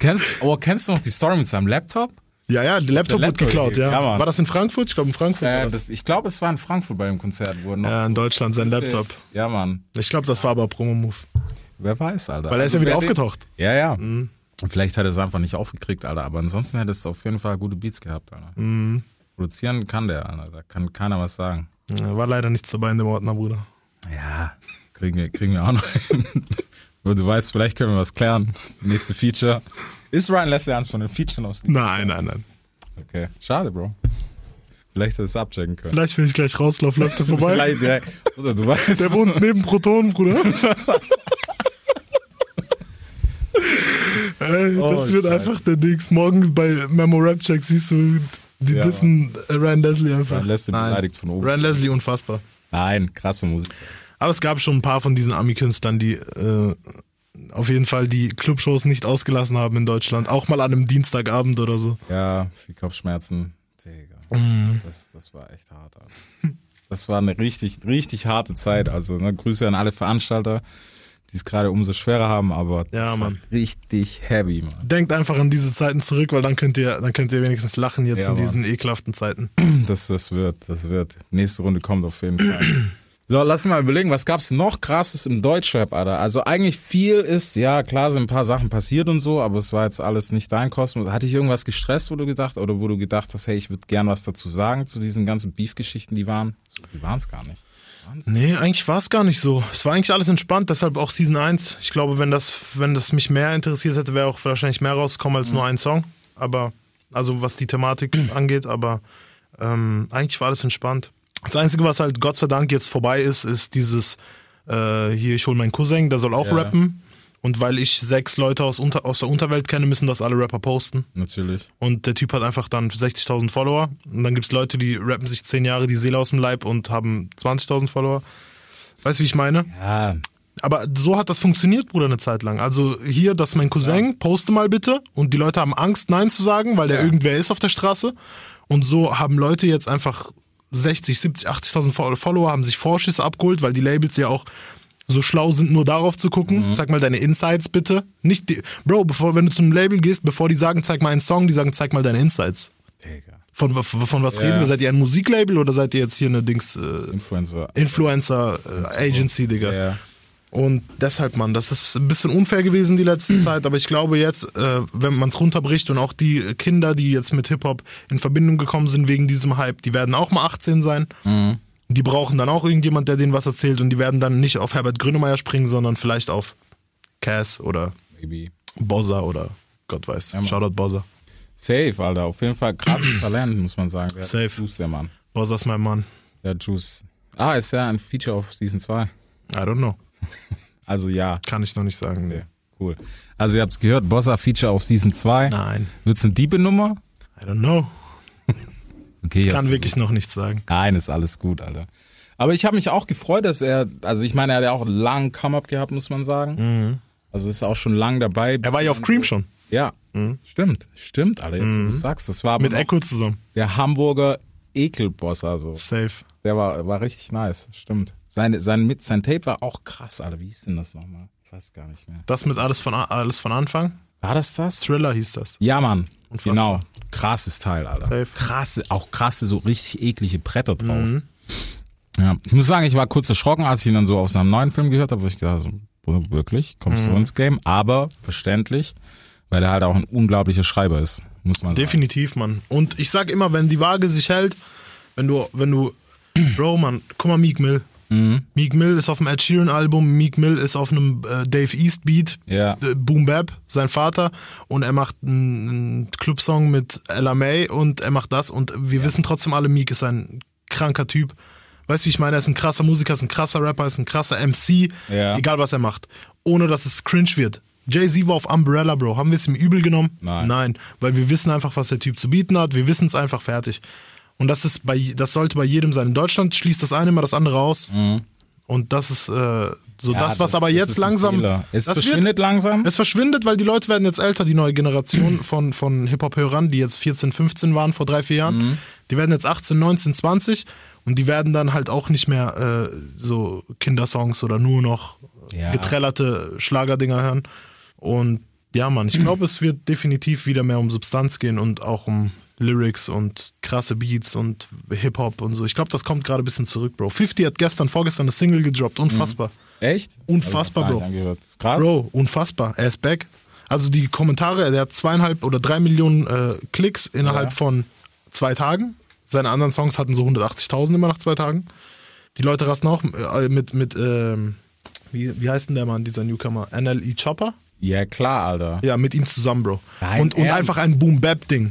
Kennst, oh, kennst du noch die Story mit seinem Laptop? Ja, ja, der Laptop Der wird Laptop geklaut, ja. ja, war das in Frankfurt? Ich glaube in Frankfurt. Äh, das. das, ich glaube, es war in Frankfurt bei dem Konzert, wo er noch. ja, in Deutschland sein Laptop. Ja, Mann. Ich glaube, das war aber Promo-Move. Wer weiß, Alter. Weil er ist ja Also, wieder wer den- aufgetaucht. Ja, ja. Vielleicht hat er es einfach nicht aufgekriegt, Alter. Aber ansonsten hätte es auf jeden Fall gute Beats gehabt, Alter. Produzieren kann der, Alter. Da kann keiner was sagen. Ja, war leider nichts dabei in dem Ordner, Bruder. Ja, kriegen wir, kriegen wir auch noch hin. (laughs) Nur du weißt, vielleicht können wir was klären. Nächste Feature. Ist Ryan Leslie eins von den Featuren aus Nein, nein, nein. Okay. Schade, Bro. Vielleicht hätte es abchecken können. Vielleicht, wenn ich gleich rauslaufe, läuft er vorbei. (laughs) Vielleicht, ja. Oder du weißt. Der wohnt neben Proton, Bruder. (laughs) Ey, das Oh, wird Scheiße. einfach der Dings. Morgen bei Memo Rap Check siehst du, die Ja, dissen äh, Ryan Leslie einfach. Ryan Leslie Nein. beleidigt von oben. Ryan Leslie unfassbar. Nein, krasse Musik. Aber es gab schon ein paar von diesen Ami-Künstlern, die äh, auf jeden Fall die Clubshows nicht ausgelassen haben in Deutschland. Auch mal an einem Dienstagabend oder so. Ja, viel Kopfschmerzen. Digga. Mhm. Das, das war echt hart. Alter. Das war eine richtig, richtig harte Zeit. Also ne, Grüße an alle Veranstalter, die es gerade umso schwerer haben, aber Ja, das Mann. richtig heavy, Mann. Denkt einfach an diese Zeiten zurück, weil dann könnt ihr, dann könnt ihr wenigstens lachen jetzt Ja, in Mann. diesen ekelhaften Zeiten. (clears throat) Das, das wird, das wird. Nächste Runde kommt auf jeden Fall. (clears throat) So, lass mal überlegen, was gab's noch krasses im Deutschrap, Alter? Also eigentlich viel ist, ja, klar sind ein paar Sachen passiert und so, aber es war jetzt alles nicht dein Kosmos. Hat dich irgendwas gestresst, wo du gedacht, oder wo du gedacht hast, hey, ich würde gern was dazu sagen zu diesen ganzen Beef-Geschichten, die waren? So viel waren's gar nicht. Nee, eigentlich war es gar nicht so. Es war eigentlich alles entspannt, deshalb auch Season 1. Ich glaube, wenn das, wenn das mich mehr interessiert hätte, wäre auch wahrscheinlich mehr rausgekommen als nur ein Song. Aber, also was die Thematik (clears throat) angeht, aber ähm, eigentlich war alles entspannt. Das Einzige, was halt Gott sei Dank jetzt vorbei ist, ist dieses, äh, hier, ich hol meinen Cousin, der soll auch Ja. rappen. Und weil ich sechs Leute aus, unter, aus der Unterwelt kenne, müssen das alle Rapper posten. Natürlich. Und der Typ hat einfach dann 60.000 Follower. Und dann gibt's Leute, die rappen sich zehn Jahre die Seele aus dem Leib und haben 20.000 Follower. Weißt du, wie ich meine? Ja, Aber so hat das funktioniert, Bruder, eine Zeit lang. Also hier, das ist mein Cousin, poste mal bitte. Und die Leute haben Angst, Nein zu sagen, weil der irgendwer ist auf der Straße. Und so haben Leute jetzt einfach 60, 70, 80.000 Fol- Follower, haben sich Vorschüsse abgeholt, weil die Labels ja auch so schlau sind, nur darauf zu gucken. Mhm. Zeig mal deine Insights bitte. Nicht die, Bro, bevor, wenn du zum Label gehst, bevor die sagen, zeig mal einen Song, die sagen, zeig mal deine Insights. Digga. Von, von, von was Ja. reden wir? Seid ihr ein Musiklabel oder seid ihr jetzt hier eine Dings, äh, Influencer. Influencer äh, Agency, Digga? Ja. Und deshalb, Mann, das ist ein bisschen unfair gewesen die letzte (clears throat) Zeit, aber ich glaube jetzt, äh, wenn man es runterbricht und auch die Kinder, die jetzt mit Hip-Hop in Verbindung gekommen sind wegen diesem Hype, die werden auch mal 18 sein. Die brauchen dann auch irgendjemand, der denen was erzählt und die werden dann nicht auf Herbert Grönemeyer springen, sondern vielleicht auf Cass oder Maybe. Bozza oder Gott weiß. Mann. Shoutout Bozza. Safe, Alter. Auf jeden Fall krasses (clears throat) Talent, muss man sagen. Der Safe. Juice, der Mann. Bozza ist mein Mann. Der Juice. Ah, ist ja ein Feature auf Season 2. I don't know. (laughs) Also ja. Kann ich noch nicht sagen. Nee. Cool. Also ihr habt's gehört, Bossa Feature auf Season 2. Nein. Wird's eine Diebe-Nummer? I don't know. Okay, Kann hast- wirklich noch nichts sagen. Nein, ist alles gut, Alter. Aber ich habe mich auch gefreut, dass er, also ich meine, er hat ja auch einen langen Come-Up gehabt, muss man sagen. Also ist auch schon lang dabei. Mhm. Er war ja auf Cream schon. Ja, stimmt, stimmt, Alter, jetzt wo du sagst, das war Mit Echo zusammen. der Hamburger Ekelboss, also. Safe. Der war, war richtig nice, stimmt. Sein, sein, mit, sein Tape war auch krass, Alter. Wie hieß denn das nochmal? Ich weiß gar nicht mehr. Das mit alles von, alles von Anfang? War das das? Thriller hieß das. Ja, Mann. Unfassbar. Genau. Krasses Teil, Alter. Safe. Krasse, auch krasse, so richtig eklige Bretter drauf. Ja. Ich muss sagen, ich war kurz erschrocken, als ich ihn dann so auf seinem neuen Film gehört habe, wo ich gedacht so, wirklich, kommst du ins Game? Aber verständlich, weil er halt auch ein unglaublicher Schreiber ist, muss man sagen. Definitiv, Mann. Und ich sag immer, wenn die Waage sich hält, wenn du, wenn du, (clears throat) Bro, Mann, guck mal Meek Mill. Mhm. Meek Mill ist auf dem Ed Sheeran Album, Meek Mill ist auf einem äh, Dave East Beat, Ja. äh, Boom Bap, sein Vater, und er macht einen, Clubsong mit Ella May und er macht das und wir wissen trotzdem alle, Meek ist ein kranker Typ. Weißt du, wie ich meine? Er ist ein krasser Musiker, ist ein krasser Rapper, ist ein krasser MC, Ja. egal was er macht. Ohne dass es cringe wird. Jay-Z war auf Umbrella, Bro. Haben wir es ihm übel genommen? Nein. Nein, weil wir wissen einfach, was der Typ zu bieten hat. Wir wissen es einfach fertig. Und das ist bei, das sollte bei jedem sein. In Deutschland schließt das eine immer das andere aus. Und das ist äh, so Mhm. Ja, das, was aber das jetzt ist ein langsam. Es verschwindet langsam. es verschwindet, weil die Leute werden jetzt älter, die neue Generation (clears throat) von, von Hip-Hop-Hörern, die jetzt 14, 15 waren vor drei, vier Jahren, Mhm. die werden jetzt 18, 19, 20 und die werden dann halt auch nicht mehr äh, so Kindersongs oder nur noch Ja. getrellerte Schlagerdinger hören. Und ja, Mann, ich (clears throat) glaube, es wird definitiv wieder mehr um Substanz gehen und auch um Lyrics und krasse Beats und Hip-Hop und so. Ich glaube, das kommt gerade ein bisschen zurück, Bro. 50 hat gestern, vorgestern eine Single gedroppt. Unfassbar. Echt? Unfassbar, Bro. krass. Bro, unfassbar. Er ist back. Also die Kommentare, der hat zweieinhalb oder drei Millionen äh, Klicks innerhalb Ja. von zwei Tagen. Seine anderen Songs hatten so 180.000 immer nach zwei Tagen. Die Leute rasten auch äh, mit, mit ähm, wie, wie heißt denn der Mann, dieser Newcomer? NLE Chopper? Ja, klar, Alter. Ja, mit ihm zusammen, Bro. Nein, und und ernst? einfach ein Boom-Bap-Ding.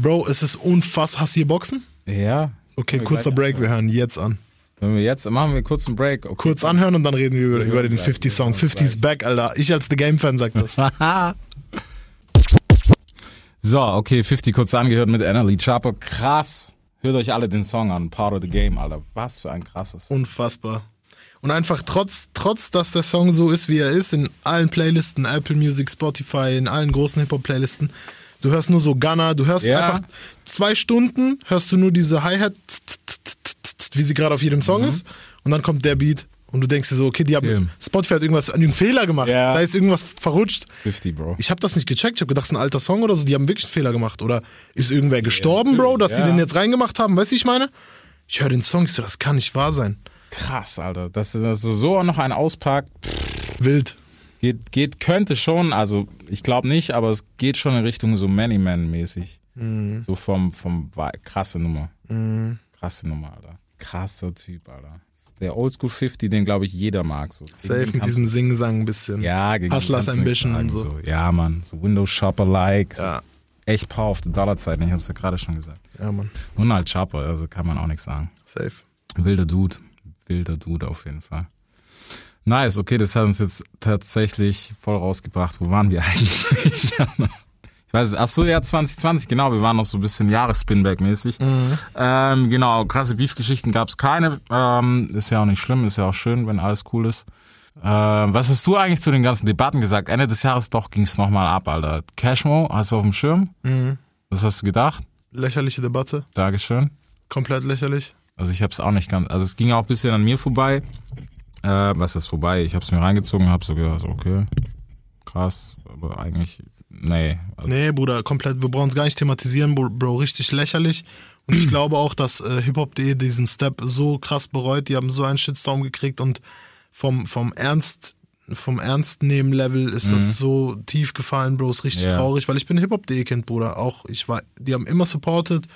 Bro, es ist unfassbar. Hast du hier Boxen? Ja. Okay, kurzer Break, wir hören jetzt an. Wenn wir jetzt, machen wir kurz einen Break. Okay. Kurz anhören und dann reden wir über, über den gleich, 50-Song. wir hören 50's back, Alter. Ich als The Game-Fan sag das. (laughs) So, okay, 50 kurz angehört mit Annalie Chapo. Krass. Hört euch alle den Song an. Part of the Game, Alter. Was für ein krasses. Unfassbar. Und einfach trotz, trotz, dass der Song so ist, wie er ist, in allen Playlisten, Apple Music, Spotify, in allen großen Hip-Hop-Playlisten, du hörst nur so Gunner, du hörst Ja. einfach zwei Stunden, hörst du nur diese Hi-Hat, wie sie gerade auf jedem Song ist, und dann kommt der Beat. Und du denkst dir so, okay, die haben, Film. Spotify hat irgendwas, einen Fehler gemacht. Ja. Da ist irgendwas verrutscht. 50, Bro. Ich habe das nicht gecheckt. Ich habe gedacht, es ist ein alter Song oder so. Die haben wirklich einen Fehler gemacht. Oder ist irgendwer gestorben, Bro, dass sie ja. den jetzt reingemacht haben? Weißt du, wie ich meine? Ich höre den Song, ich so, das kann nicht wahr sein. Krass, Alter. Dass, dass er so noch einen auspackt, pff, Wild. Geht, geht, könnte schon, also ich glaube nicht, aber es geht schon in Richtung so Many Man mäßig. Mhm. So vom, vom, krasse Nummer. Krasse Nummer, Alter. Krasser Typ, Alter. Der Oldschool 50, den glaube ich jeder mag. So. Safe mit diesem Sing-Sang ein bisschen. Ja, gegen Hustlers Ambition und sagen, Ja, Mann. So Windows Shopper-like. So Ja. Echt Power auf der Dollarzeiten. Ich habe es ja gerade schon gesagt. Ja, Mann. Und halt Chopper, also kann man auch nichts sagen. Safe. Wilder Dude. Wilder Dude auf jeden Fall. Nice, okay, das hat uns jetzt tatsächlich voll rausgebracht. Wo waren wir eigentlich? (laughs) ich weiß es. Ach so, ja, 2020, genau. Wir waren noch so ein bisschen Jahres-Spinback-mäßig. Ähm, genau, krasse Beef-Geschichten gab es keine. Ähm, ist ja auch nicht schlimm, ist ja auch schön, wenn alles cool ist. Ähm, was hast du eigentlich zu den ganzen Debatten gesagt? Ende des Jahres doch ging es nochmal ab, Alter. Cashmo, hast du auf dem Schirm? Was hast du gedacht? Lächerliche Debatte. Dankeschön. Komplett lächerlich. Also ich habe es auch nicht ganz. Also es ging auch ein bisschen an mir vorbei. Äh, was ist vorbei? Ich habe es mir reingezogen, habe so gedacht, okay, krass, aber eigentlich, nee. Also, Nee, Bruder, komplett. Wir brauchen es gar nicht thematisieren, Bro, richtig lächerlich. Und ich (clears throat) glaube auch, dass äh, hiphop.de diesen Step so krass bereut. Die haben so einen Shitstorm gekriegt und vom, vom Ernst, vom Ernstnehmen-Level ist das so tief gefallen, Bro. Ist richtig Ja. traurig, weil ich bin hiphop.de-Kind, Bruder. Auch ich war, die haben immer supported.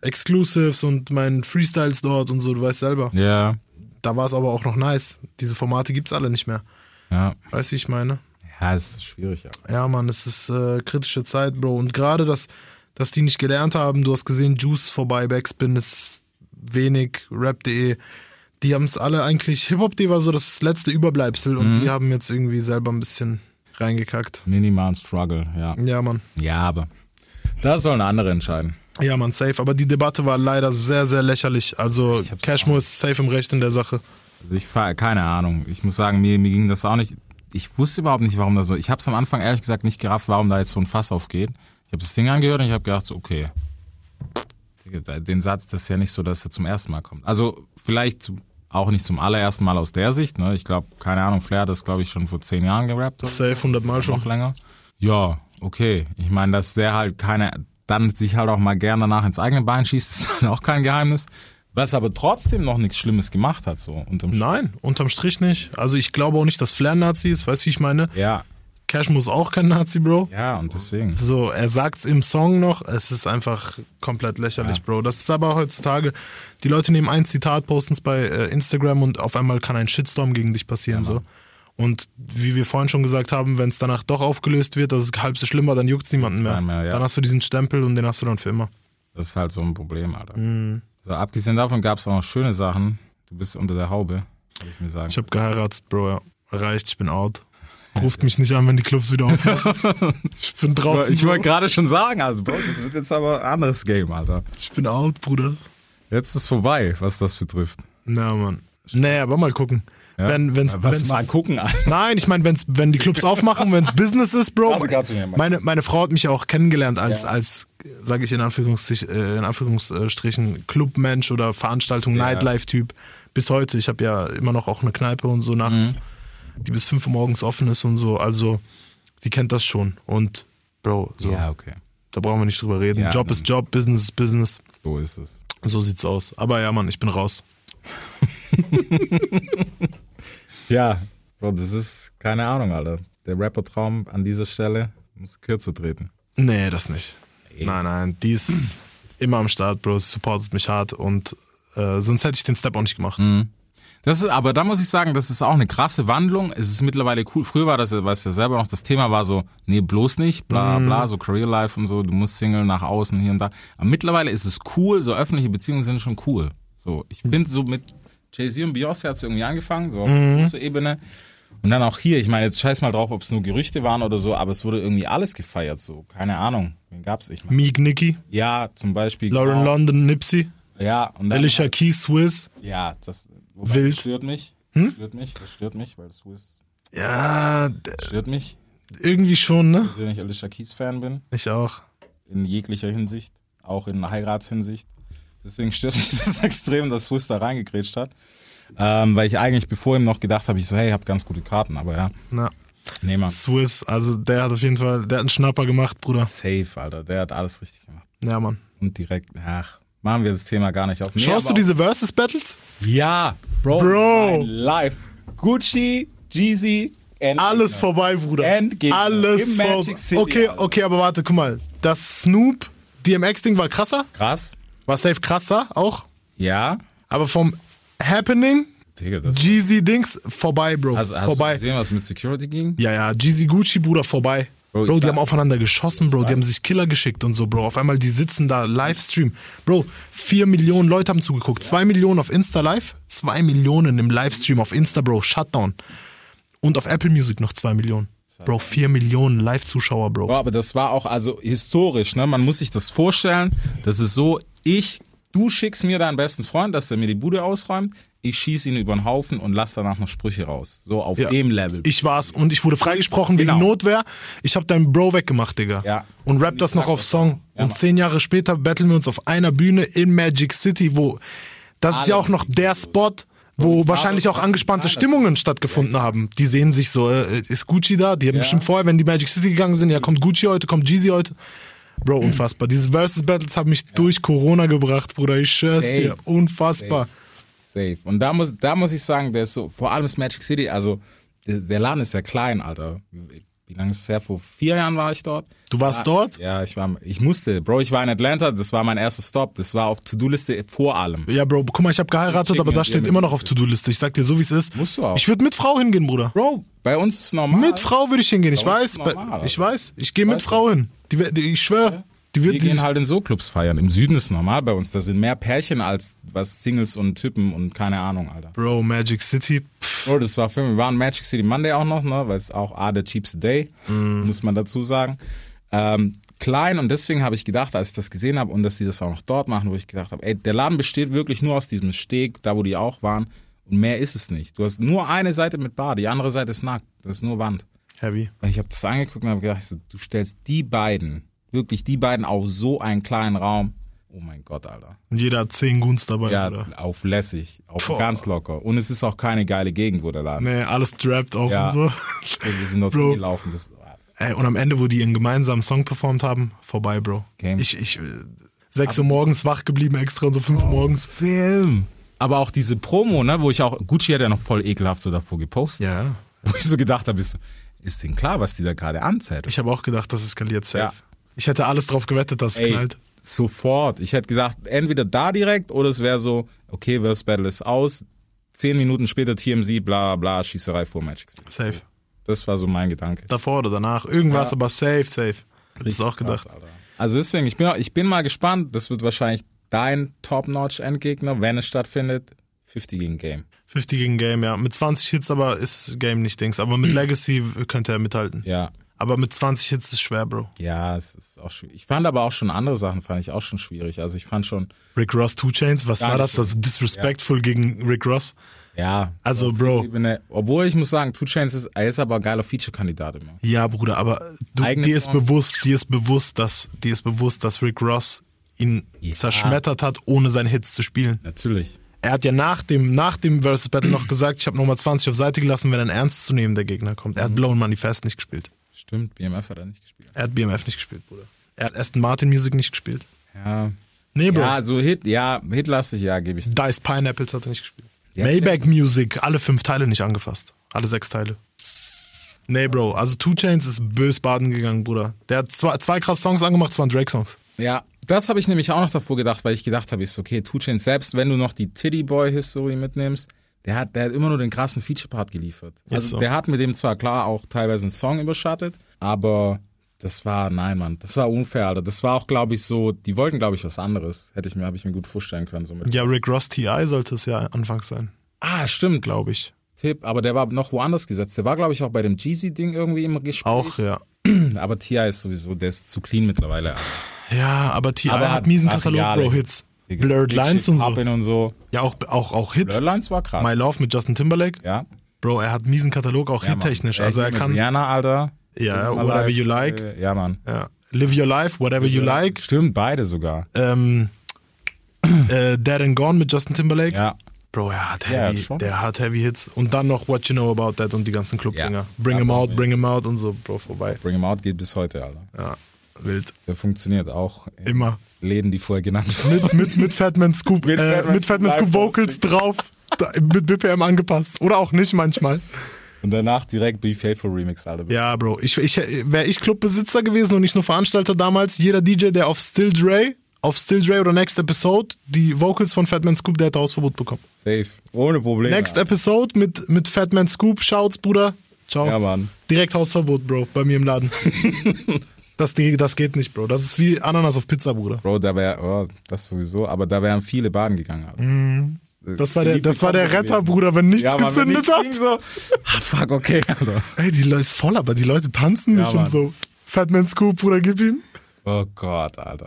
Exclusives und meinen Freestyles dort und so, du weißt selber. Ja, Da war es aber auch noch nice. Diese Formate gibt's alle nicht mehr. ja. Weißt du, wie ich meine? Ja, es ist schwierig, ja. Ja, Mann, es ist äh, kritische Zeit, Bro. Und gerade, dass, dass die nicht gelernt haben, du hast gesehen, Juice vorbei, Backspin ist wenig, Rap.de. Die haben es alle eigentlich, Hip-Hop.de war so das letzte Überbleibsel und die haben jetzt irgendwie selber ein bisschen reingekackt. Minimalen Struggle, ja. Ja, Mann. Ja, aber das sollen andere entscheiden. Ja, Mann, safe. Aber die Debatte war leider sehr, sehr lächerlich. Also Cashmo ist safe im Recht in der Sache. Also ich keine Ahnung. Ich muss sagen, mir, mir ging das auch nicht. Ich wusste überhaupt nicht, warum das so. Ich habe es am Anfang ehrlich gesagt nicht gerafft, warum da jetzt so ein Fass aufgeht. Ich habe das Ding angehört und ich habe gedacht, so, okay. Den Satz, das ist ja nicht so, dass er zum ersten Mal kommt. Also vielleicht auch nicht zum allerersten Mal aus der Sicht. Ne? Ich glaube, keine Ahnung, Flair hat das, glaube ich, schon vor zehn Jahren gerappt. Safe 100 Mal schon. noch länger. Ja, okay. Ich meine, dass der halt keine, dann sich halt auch mal gern danach ins eigene Bein schießt, (laughs) ist dann auch kein Geheimnis. Was aber trotzdem noch nichts Schlimmes gemacht hat, so unterm Strich. Nein, unterm Strich nicht. Also ich glaube auch nicht, dass Flair Nazi ist. Weißt du, wie ich meine? Ja, Cashmo ist auch kein Nazi, Bro. ja, und deswegen. So, er sagt's im Song noch, es ist einfach komplett lächerlich, Bro. Das ist aber heutzutage, die Leute nehmen ein Zitat, posten es bei äh, Instagram und auf einmal kann ein Shitstorm gegen dich passieren, so. Und wie wir vorhin schon gesagt haben, wenn es danach doch aufgelöst wird, dass es halb so schlimm war, dann juckt's niemanden mehr. mehr, ja. Dann hast du diesen Stempel und den hast du dann für immer. Das ist halt so ein Problem, Alter. So, abgesehen davon gab es auch noch schöne Sachen. Du bist unter der Haube, soll ich mir sagen. Ich habe geheiratet, Bro, ja. Reicht, ich bin out. Ruft mich nicht an, wenn die Clubs wieder aufmachen. (laughs) ich bin draußen. ich wollte gerade schon sagen, also Bro, das wird jetzt aber ein anderes Game, Alter. ich bin out, Bruder. Jetzt ist vorbei, was das betrifft. Na, Mann. Nee, aber mal gucken. Ja? Wenn, wenn's, was wenn's, mal gucken. Nein, ich meine, wenn's, wenn die Clubs aufmachen, wenn es Business ist, Bro. Meine, meine Frau hat mich ja auch kennengelernt als, Ja. als sage ich in, Anführungsstrich, äh, in Anführungsstrichen, Clubmensch oder Veranstaltung, Ja. Nightlife-Typ. Bis heute. Ich habe ja immer noch auch eine Kneipe und so nachts, Mhm. die bis 5 Uhr morgens offen ist und so. Also, die kennt das schon. Und, Bro, so, Ja, okay. da brauchen wir nicht drüber reden. Ja, Job ist Job, Business ist Business. So ist es. So sieht's aus. Aber ja, Mann, ich bin raus. (laughs) Ja, Bro, das ist keine Ahnung, Alter. Der Rapper-Traum an dieser Stelle muss kürzer treten. Nee, das nicht. Nein, nein, die ist immer am Start, Bro. Supportet mich hart und äh, sonst hätte ich den Step auch nicht gemacht. Das ist, aber da muss ich sagen, das ist auch eine krasse Wandlung. Es ist mittlerweile cool. Früher war das, ja, weißt du ja selber noch, das Thema war so, nee, bloß nicht, bla bla, so Career Life und so, du musst Single nach außen hier und da. Aber mittlerweile ist es cool, so öffentliche Beziehungen sind schon cool. So, ich finde so mit Jay-Z und Beyoncé hat es irgendwie angefangen, so auf großer Ebene. Und dann auch hier, ich meine, jetzt scheiß mal drauf, ob es nur Gerüchte waren oder so, aber es wurde irgendwie alles gefeiert, so. Keine Ahnung. Wen gab's? Ich meine, Meek Nicky, ja, zum Beispiel. Lauren genau. London, Nipsey, Ja, und dann. Alicia Keys, Swizz. Ja, das wobei, Wild. Das stört mich. Das stört mich, das stört mich, weil Swiss Ja, d- stört mich, irgendwie schon, ne? dass ich Alicia Keys Fan bin, Ich auch. in jeglicher Hinsicht, auch in Heiratshinsicht. Deswegen stört mich (laughs) das extrem, dass Swiss da reingekrätscht hat. Ähm, weil ich eigentlich bevor ihm noch gedacht habe, ich so, hey, ich habe ganz gute Karten, aber ja, Na, nee, man. Swizz, also der hat auf jeden Fall, der hat einen Schnapper gemacht, Bruder. Safe, Alter, der hat alles richtig gemacht. Ja, Mann. Und direkt, ach, machen wir das Thema gar nicht auf. Nee, Schaust du diese Versus-Battles? auch- Ja, Bro. Bro. Live. Gucci, Jeezy, Endgegner. Alles vorbei, Bruder. Endgegner. Alles vorbei. Okay, okay, aber warte, guck mal. Das Snoop DMX-Ding war krasser. Krass. War safe krasser auch. Ja. Aber vom Happening, Digga, das Jeezy-Dings, vorbei, Bro. Hast, hast vorbei. du gesehen, was mit Security ging? Ja, ja, Jeezy Gucci, Bruder, vorbei. Bro, Bro, die haben aufeinander geschossen, Bro. Die haben sich Killer geschickt und so, Bro. Auf einmal, die sitzen da, Livestream. Bro, vier Millionen Leute haben zugeguckt. Zwei Millionen auf Insta Live, zwei Millionen im Livestream auf Insta, Bro. Shutdown. Und auf Apple Music noch zwei Millionen. Bro, vier Millionen Live-Zuschauer, Bro. Boah, aber das war auch also historisch, ne? Man muss sich das vorstellen. Das ist so, ich, du schickst mir deinen besten Freund, dass er mir die Bude ausräumt. Ich schieße ihn über den Haufen und lass danach noch Sprüche raus. So auf Ja. dem Level. Ich war's und ich wurde freigesprochen wegen Genau. Notwehr. Ich hab deinen Bro weggemacht, Digga. Ja. Und rap Und das noch auf Song. Ja, und Mann. zehn Jahre später battlen wir uns auf einer Bühne in Magic City, wo das ist ja Alle auch noch der Spot, wo ich wahrscheinlich auch angespannte Stimmungen stattgefunden haben. Die sehen sich so, äh, ist Gucci da? Die haben bestimmt vorher, wenn die Magic City gegangen sind, ja, kommt Gucci heute, kommt Jeezy heute. Bro, unfassbar. Diese Versus Battles haben mich durch Corona gebracht, Bruder. Ich schwör's Safe. dir. Unfassbar. Safe. Und da muss, da muss ich sagen, der ist so, vor allem ist Magic City, also der, der Laden ist ja klein, Alter. Wie lange ist es her? Vor vier Jahren war ich dort. Du warst dort? Ja, ich war, ich musste. Bro, ich war in Atlanta, das war mein erster Stop. Das war auf To-Do-Liste vor allem. Ja, Bro, guck mal, ich habe geheiratet, aber da steht immer noch auf To-Do-Liste. Ich sag dir so, wie es ist. Musst du auch. Ich würde mit Frau hingehen, Bruder. Bro, bei uns ist es normal. Mit Frau würde ich hingehen. Ich weiß, ist bei, normal, ich Alter. weiß. Ich gehe mit? Frau hin. Die, die, ich schwöre. Die Wir gehen halt in so Clubs feiern. Im Süden ist es normal bei uns. Da sind mehr Pärchen als was Singles und Typen und keine Ahnung, Alter. Bro, Magic City. Pff, Bro, das war für mich, wir waren Magic City Monday auch noch, ne, weil es auch A, der cheapste Day, muss man dazu sagen. Ähm, klein und deswegen habe ich gedacht, als ich das gesehen habe und dass die das auch noch dort machen, wo ich gedacht habe, ey, der Laden besteht wirklich nur aus diesem Steg, da wo die auch waren und mehr ist es nicht. Du hast nur eine Seite mit Bar, die andere Seite ist nackt, das ist nur Wand. heavy. Ich habe das angeguckt und habe gedacht, so, du stellst die beiden, wirklich die beiden auf so einen kleinen Raum. Oh mein Gott, Alter. Und jeder hat zehn Guns dabei, Ja, Bruder. auf lässig, auf Boah. ganz locker. Und es ist auch keine geile Gegend, wo der Laden Nee, alles drapped auch Ja. und so. (laughs) Wir sind dort. Das, Ey, und am Ende, wo die ihren gemeinsamen Song performt haben, vorbei, Bro. Game. Ich, ich, äh, sechs Uhr morgens wach geblieben, extra und so fünf Uhr morgens. Film. Aber auch diese Promo, ne, wo ich auch, Gucci hat ja noch voll ekelhaft so davor gepostet. Ja. (laughs) Wo ich so gedacht habe, ist, ist denen klar, was die da gerade anzetteln? Ich habe auch gedacht, das eskaliert safe. Ja. Ich hätte alles drauf gewettet, dass es Ey, knallt. sofort. Ich hätte gesagt, entweder da direkt oder es wäre so, okay, Verse Battle ist aus. Zehn Minuten später TMZ, bla bla, Schießerei vor Magic. Safe. Das war so mein Gedanke. Davor oder danach. Irgendwas, Ja. aber safe, safe. Das ist auch gedacht. Krass. Also deswegen, ich bin, auch- ich bin mal gespannt. Das wird wahrscheinlich dein Top-Notch-Endgegner, wenn es stattfindet. 50 gegen Game. 50 gegen Game, ja. Mit 20 Hits aber ist Game nicht Dings. Aber mit (clears throat) Legacy könnte er mithalten. Ja, Aber mit 20 Hits ist schwer, Bro. Ja, es ist auch schwierig. Ich fand aber auch schon andere Sachen, fand ich auch schon schwierig. Also ich fand schon, Rick Ross, Two Chains, was war das? Das ist disrespectful gegen Rick Ross. ja. Also, Bro. Ebene- obwohl ich muss sagen, Two Chains ist, er ist aber ein geiler Feature-Kandidat immer. Ja, Bruder, aber du, Eigene dir ist Songs. bewusst, dir ist bewusst, dass, dir ist bewusst, dass Rick Ross ihn Ja. zerschmettert hat, ohne seine Hits zu spielen. Natürlich. Er hat ja nach dem, nach dem Versus Battle noch gesagt, ich habe nochmal 20 auf Seite gelassen, wenn ein ernstzunehmender Gegner kommt. Mhm. Er hat Blown Manifest nicht gespielt. Stimmt, BMF hat er nicht gespielt. Er hat BMF nicht gespielt, Bruder. Er hat Aston Martin Music nicht gespielt. Ja. Nee, Bro. Ja, so Hit, ja, hitlastig, ja, gebe ich. Diced Pineapples hat er nicht gespielt. Ja, Maybach. Music, alle fünf Teile nicht angefasst. Alle sechs Teile. Nee, Bro, also Two Chains ist bös baden gegangen, Bruder. Der hat zwei, zwei krasse Songs angemacht, das waren Drake-Songs. Ja, das habe ich nämlich auch noch davor gedacht, weil ich gedacht habe, ist okay, Two Chains, selbst wenn du noch die Titty Boy History mitnimmst, der hat, der hat immer nur den krassen Feature-Part geliefert. Also so. der hat mit dem zwar klar auch teilweise einen Song überschattet, aber das war, nein, Mann, das war unfair, Alter. Das war auch, glaube ich, so, die wollten, glaube ich, was anderes. Hätte ich mir, habe ich mir gut vorstellen können. So mit Ja, Rick Ross T.I. sollte es ja anfangs sein, Ah, stimmt. glaube ich. Tipp, aber der war noch woanders gesetzt. Der war, glaube ich, auch bei dem Jeezy-Ding irgendwie im Gespräch. Auch, ja. (clears throat) Aber T.I. ist sowieso, der ist zu clean mittlerweile. Alter. Ja, aber T.I. Aber er hat hat miesen Katalog, Bro, ey. Hits. Blurred Lines und so. Und so. Ja, auch, auch, auch Hits. Blurred Lines war krass. My Love mit Justin Timberlake. ja. Bro, er hat miesen Katalog, auch Ja, hittechnisch. Also er kann, Rihanna, Alter. ja, Live whatever you like. Äh, Ja, Mann. Ja. Live your life, whatever you like. Stimmt, beide sogar. Ähm, äh, Dead and Gone mit Justin Timberlake. Ja. Bro, er hat Ja, heavy, schon. der hat heavy Hits. Und dann noch What You Know About That und die ganzen Clubdinger. Ja. Bring him out, bring him out und so, Bro, vorbei. Bring 'em Out geht bis heute, Alter. Ja, wild. Der funktioniert auch Immer. Läden, die vorher genannt wurden. (laughs) Mit, mit, mit Fatman Scoop, Mit äh, Fatman mit Fatman Scoop Vocals drauf. Da, mit BPM angepasst. Oder auch nicht manchmal. Und danach direkt Be Faithful Remix, Alter. Ja, Bro. Ich, ich, Wäre ich Clubbesitzer gewesen und nicht nur Veranstalter damals, jeder DJ, der auf Still Dre, auf Still Dre oder Next Episode die Vocals von Fatman Scoop, der hätte Hausverbot bekommen. Safe. Ohne Probleme. Next Episode mit, mit Fatman Scoop, Shouts, Bruder. Ciao. Ja, Mann. Direkt Hausverbot, Bro, bei mir im Laden. (laughs) das, die- das geht nicht, Bro. Das ist wie Ananas auf Pizza, Bruder. Bro, da wäre, oh, das sowieso, aber da wären viele baden gegangen, Alter. Das war der, das war der Retter, gewesen. Bruder, wenn nichts Ja, Mann, wenn gezündet nichts hat. ging, so. Ah, fuck, okay, (laughs) Alter. Ey, die Leute ist voll, aber die Leute tanzen Ja, nicht und Mann. so. Fatman Scoop, Bruder, gib ihm. Oh Gott, Alter.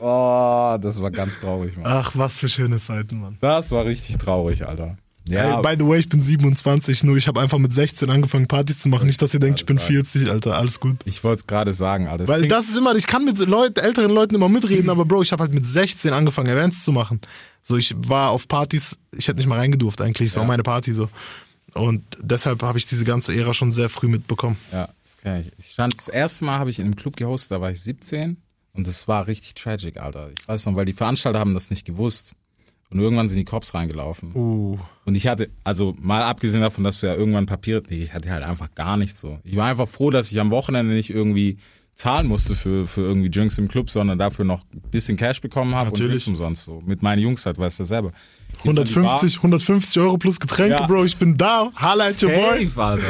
Oh, das war ganz traurig, Mann. Ach, was für schöne Zeiten, Mann. Das war richtig traurig, Alter. Ja. Ey, by the way, ich bin 27, nur ich habe einfach mit 16 angefangen Partys zu machen. Nicht, dass ihr denkt, ich bin 40, Alter, alles gut. Ich wollte es gerade sagen, Alter. Weil das ist immer, ich kann mit Leut, älteren Leuten immer mitreden, (laughs) aber Bro, ich habe halt mit 16 angefangen, Events zu machen. So, ich war auf Partys, ich hätte nicht mal reingedurft eigentlich, es war Ja. meine Party so. Und deshalb habe ich diese ganze Ära schon sehr früh mitbekommen. Ja, das kann ich. Ich stand, das erste Mal habe ich in einem Club gehostet, da war ich 17 und das war richtig tragic, Alter. Ich weiß noch, weil die Veranstalter haben das nicht gewusst. Und irgendwann sind die Cops reingelaufen. Uh. Und ich hatte, also mal abgesehen davon, dass du ja irgendwann Papier, ich hatte halt einfach gar nichts so. Ich war einfach froh, dass ich am Wochenende nicht irgendwie zahlen musste für, für irgendwie Drinks im Club, sondern dafür noch ein bisschen Cash bekommen habe und Natürlich. Drinks umsonst so. Mit meinen Jungs halt, weißt du selber. Gehst an die Bar, 150, 150 Euro plus Getränke, Ja. Bro, ich bin da. At your boy. Alter.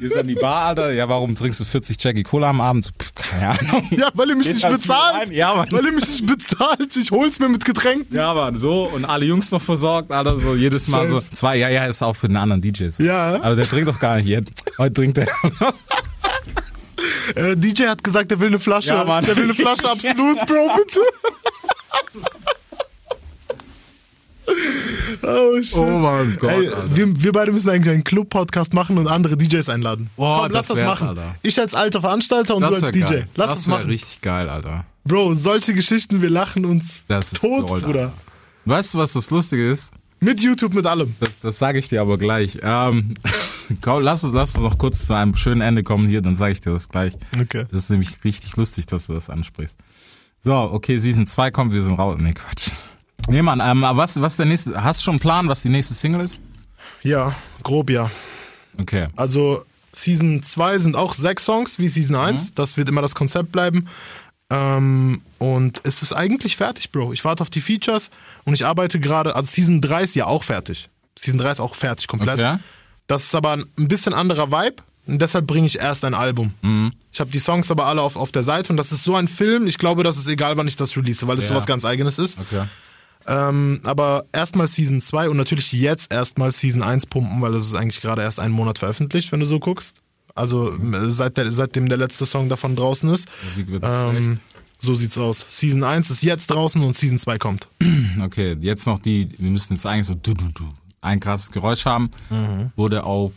Gehst an die Bar, Alter. Ja, warum trinkst du 40 Jackie Cola am Abend? Pff, keine Ahnung. Ja, weil ihr mich Geht nicht halt viel bezahlt. Ja, Mann. Weil ihr mich nicht bezahlt. Ich hol's mir mit Getränken. Ja, Mann, so. Und alle Jungs noch versorgt, Alter. So jedes Mal so. Zwei, ja, ja, ist auch für den anderen DJs. Ja. Aber der trinkt doch gar nicht jetzt. Heute trinkt er. (laughs) Äh, DJ hat gesagt, er will eine Flasche. Ja, Mann. Der will eine Flasche Absolut, Bro, bitte. (laughs) Oh shit. Oh mein Gott, Ey, wir, wir beide müssen eigentlich einen Club-Podcast machen und andere DJs einladen. Boah, Komm, lass das das machen. Alter. Ich als alter Veranstalter und du als DJ. geil. Lass das wär machen. richtig geil, Alter. Bro, solche Geschichten, wir lachen uns Das ist tot, Gold, Bruder. Alter. Weißt du, was das Lustige ist? Mit YouTube, mit allem. Das, das sage ich dir aber gleich. Ähm, (laughs) komm, lass uns, lass uns noch kurz zu einem schönen Ende kommen hier, dann sage ich dir das gleich. Okay. Das ist nämlich richtig lustig, dass du das ansprichst. So, okay, Season 2 kommt, wir sind raus. Nee, Quatsch. Nee, Mann, ähm, aber was, was der nächste, hast du schon einen Plan, was die nächste Single ist? Ja, grob ja. Okay. Also Season 2 sind auch sechs Songs wie Season 1. Das wird immer das Konzept bleiben. Ähm, und es ist eigentlich fertig, Bro. Ich warte auf die Features und ich arbeite gerade, also Season 3 ist ja auch fertig. Season 3 ist auch fertig, komplett. Okay. Das ist aber ein bisschen anderer Vibe und deshalb bringe ich erst ein Album. Ich habe die Songs aber alle auf, auf der Seite und das ist so ein Film, ich glaube, das ist egal, wann ich das release, weil es Ja. sowas ganz eigenes ist. Okay. Ähm, aber erstmal Season 2 und natürlich jetzt erstmal Season 1 pumpen, weil es ist eigentlich gerade erst einen Monat veröffentlicht, wenn du so guckst. Also äh, seit der, seitdem der letzte Song davon draußen ist. Musik wird Ähm, so sieht's aus. Season 1 ist jetzt draußen und Season 2 kommt. (clears throat) Okay, jetzt noch die, wir müssen jetzt eigentlich so du, du, du, ein krasses Geräusch haben. Mhm. Wurde auf,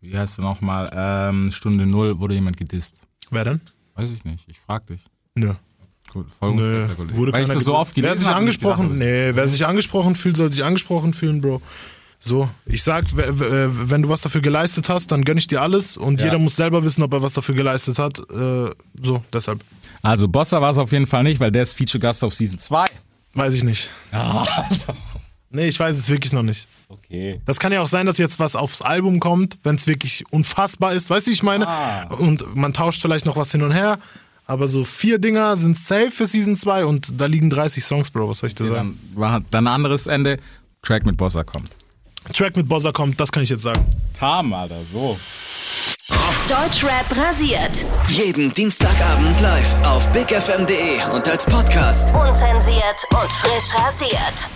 wie heißt der nochmal, ähm, Stunde Null wurde jemand gedisst. Wer denn? Weiß ich nicht, ich frag dich. Nö. Nö. unspektakulär. Wurde Weil ich das so oft gelesen Wer sich habe, angesprochen, hab ich gedacht, nee, wer sich angesprochen fühlt, soll sich angesprochen fühlen, Bro. So, ich sag, w- wenn du was dafür geleistet hast, dann gönn ich dir alles und Ja. jeder muss selber wissen, ob er was dafür geleistet hat. Äh, so, deshalb. Also Bossa war es auf jeden Fall nicht, weil der ist Feature-Gast auf Season 2. Weiß ich nicht. Nee, ich weiß es wirklich noch nicht. Okay. Das kann ja auch sein, dass jetzt was aufs Album kommt, wenn es wirklich unfassbar ist. Weißt du, wie ich meine? Ah. Und man tauscht vielleicht noch was hin und her. Aber so vier Dinger sind safe für Season 2 und da liegen 30 Songs, Bro. Was soll ich dir sagen? Dann war dann ein anderes Ende. Track mit Bossa kommt. Track mit Bozza kommt, das kann ich jetzt sagen. Tam, Alter, so. Deutschrap rasiert. Jeden Dienstagabend live auf bigfm.de und als Podcast. Unzensiert und frisch rasiert.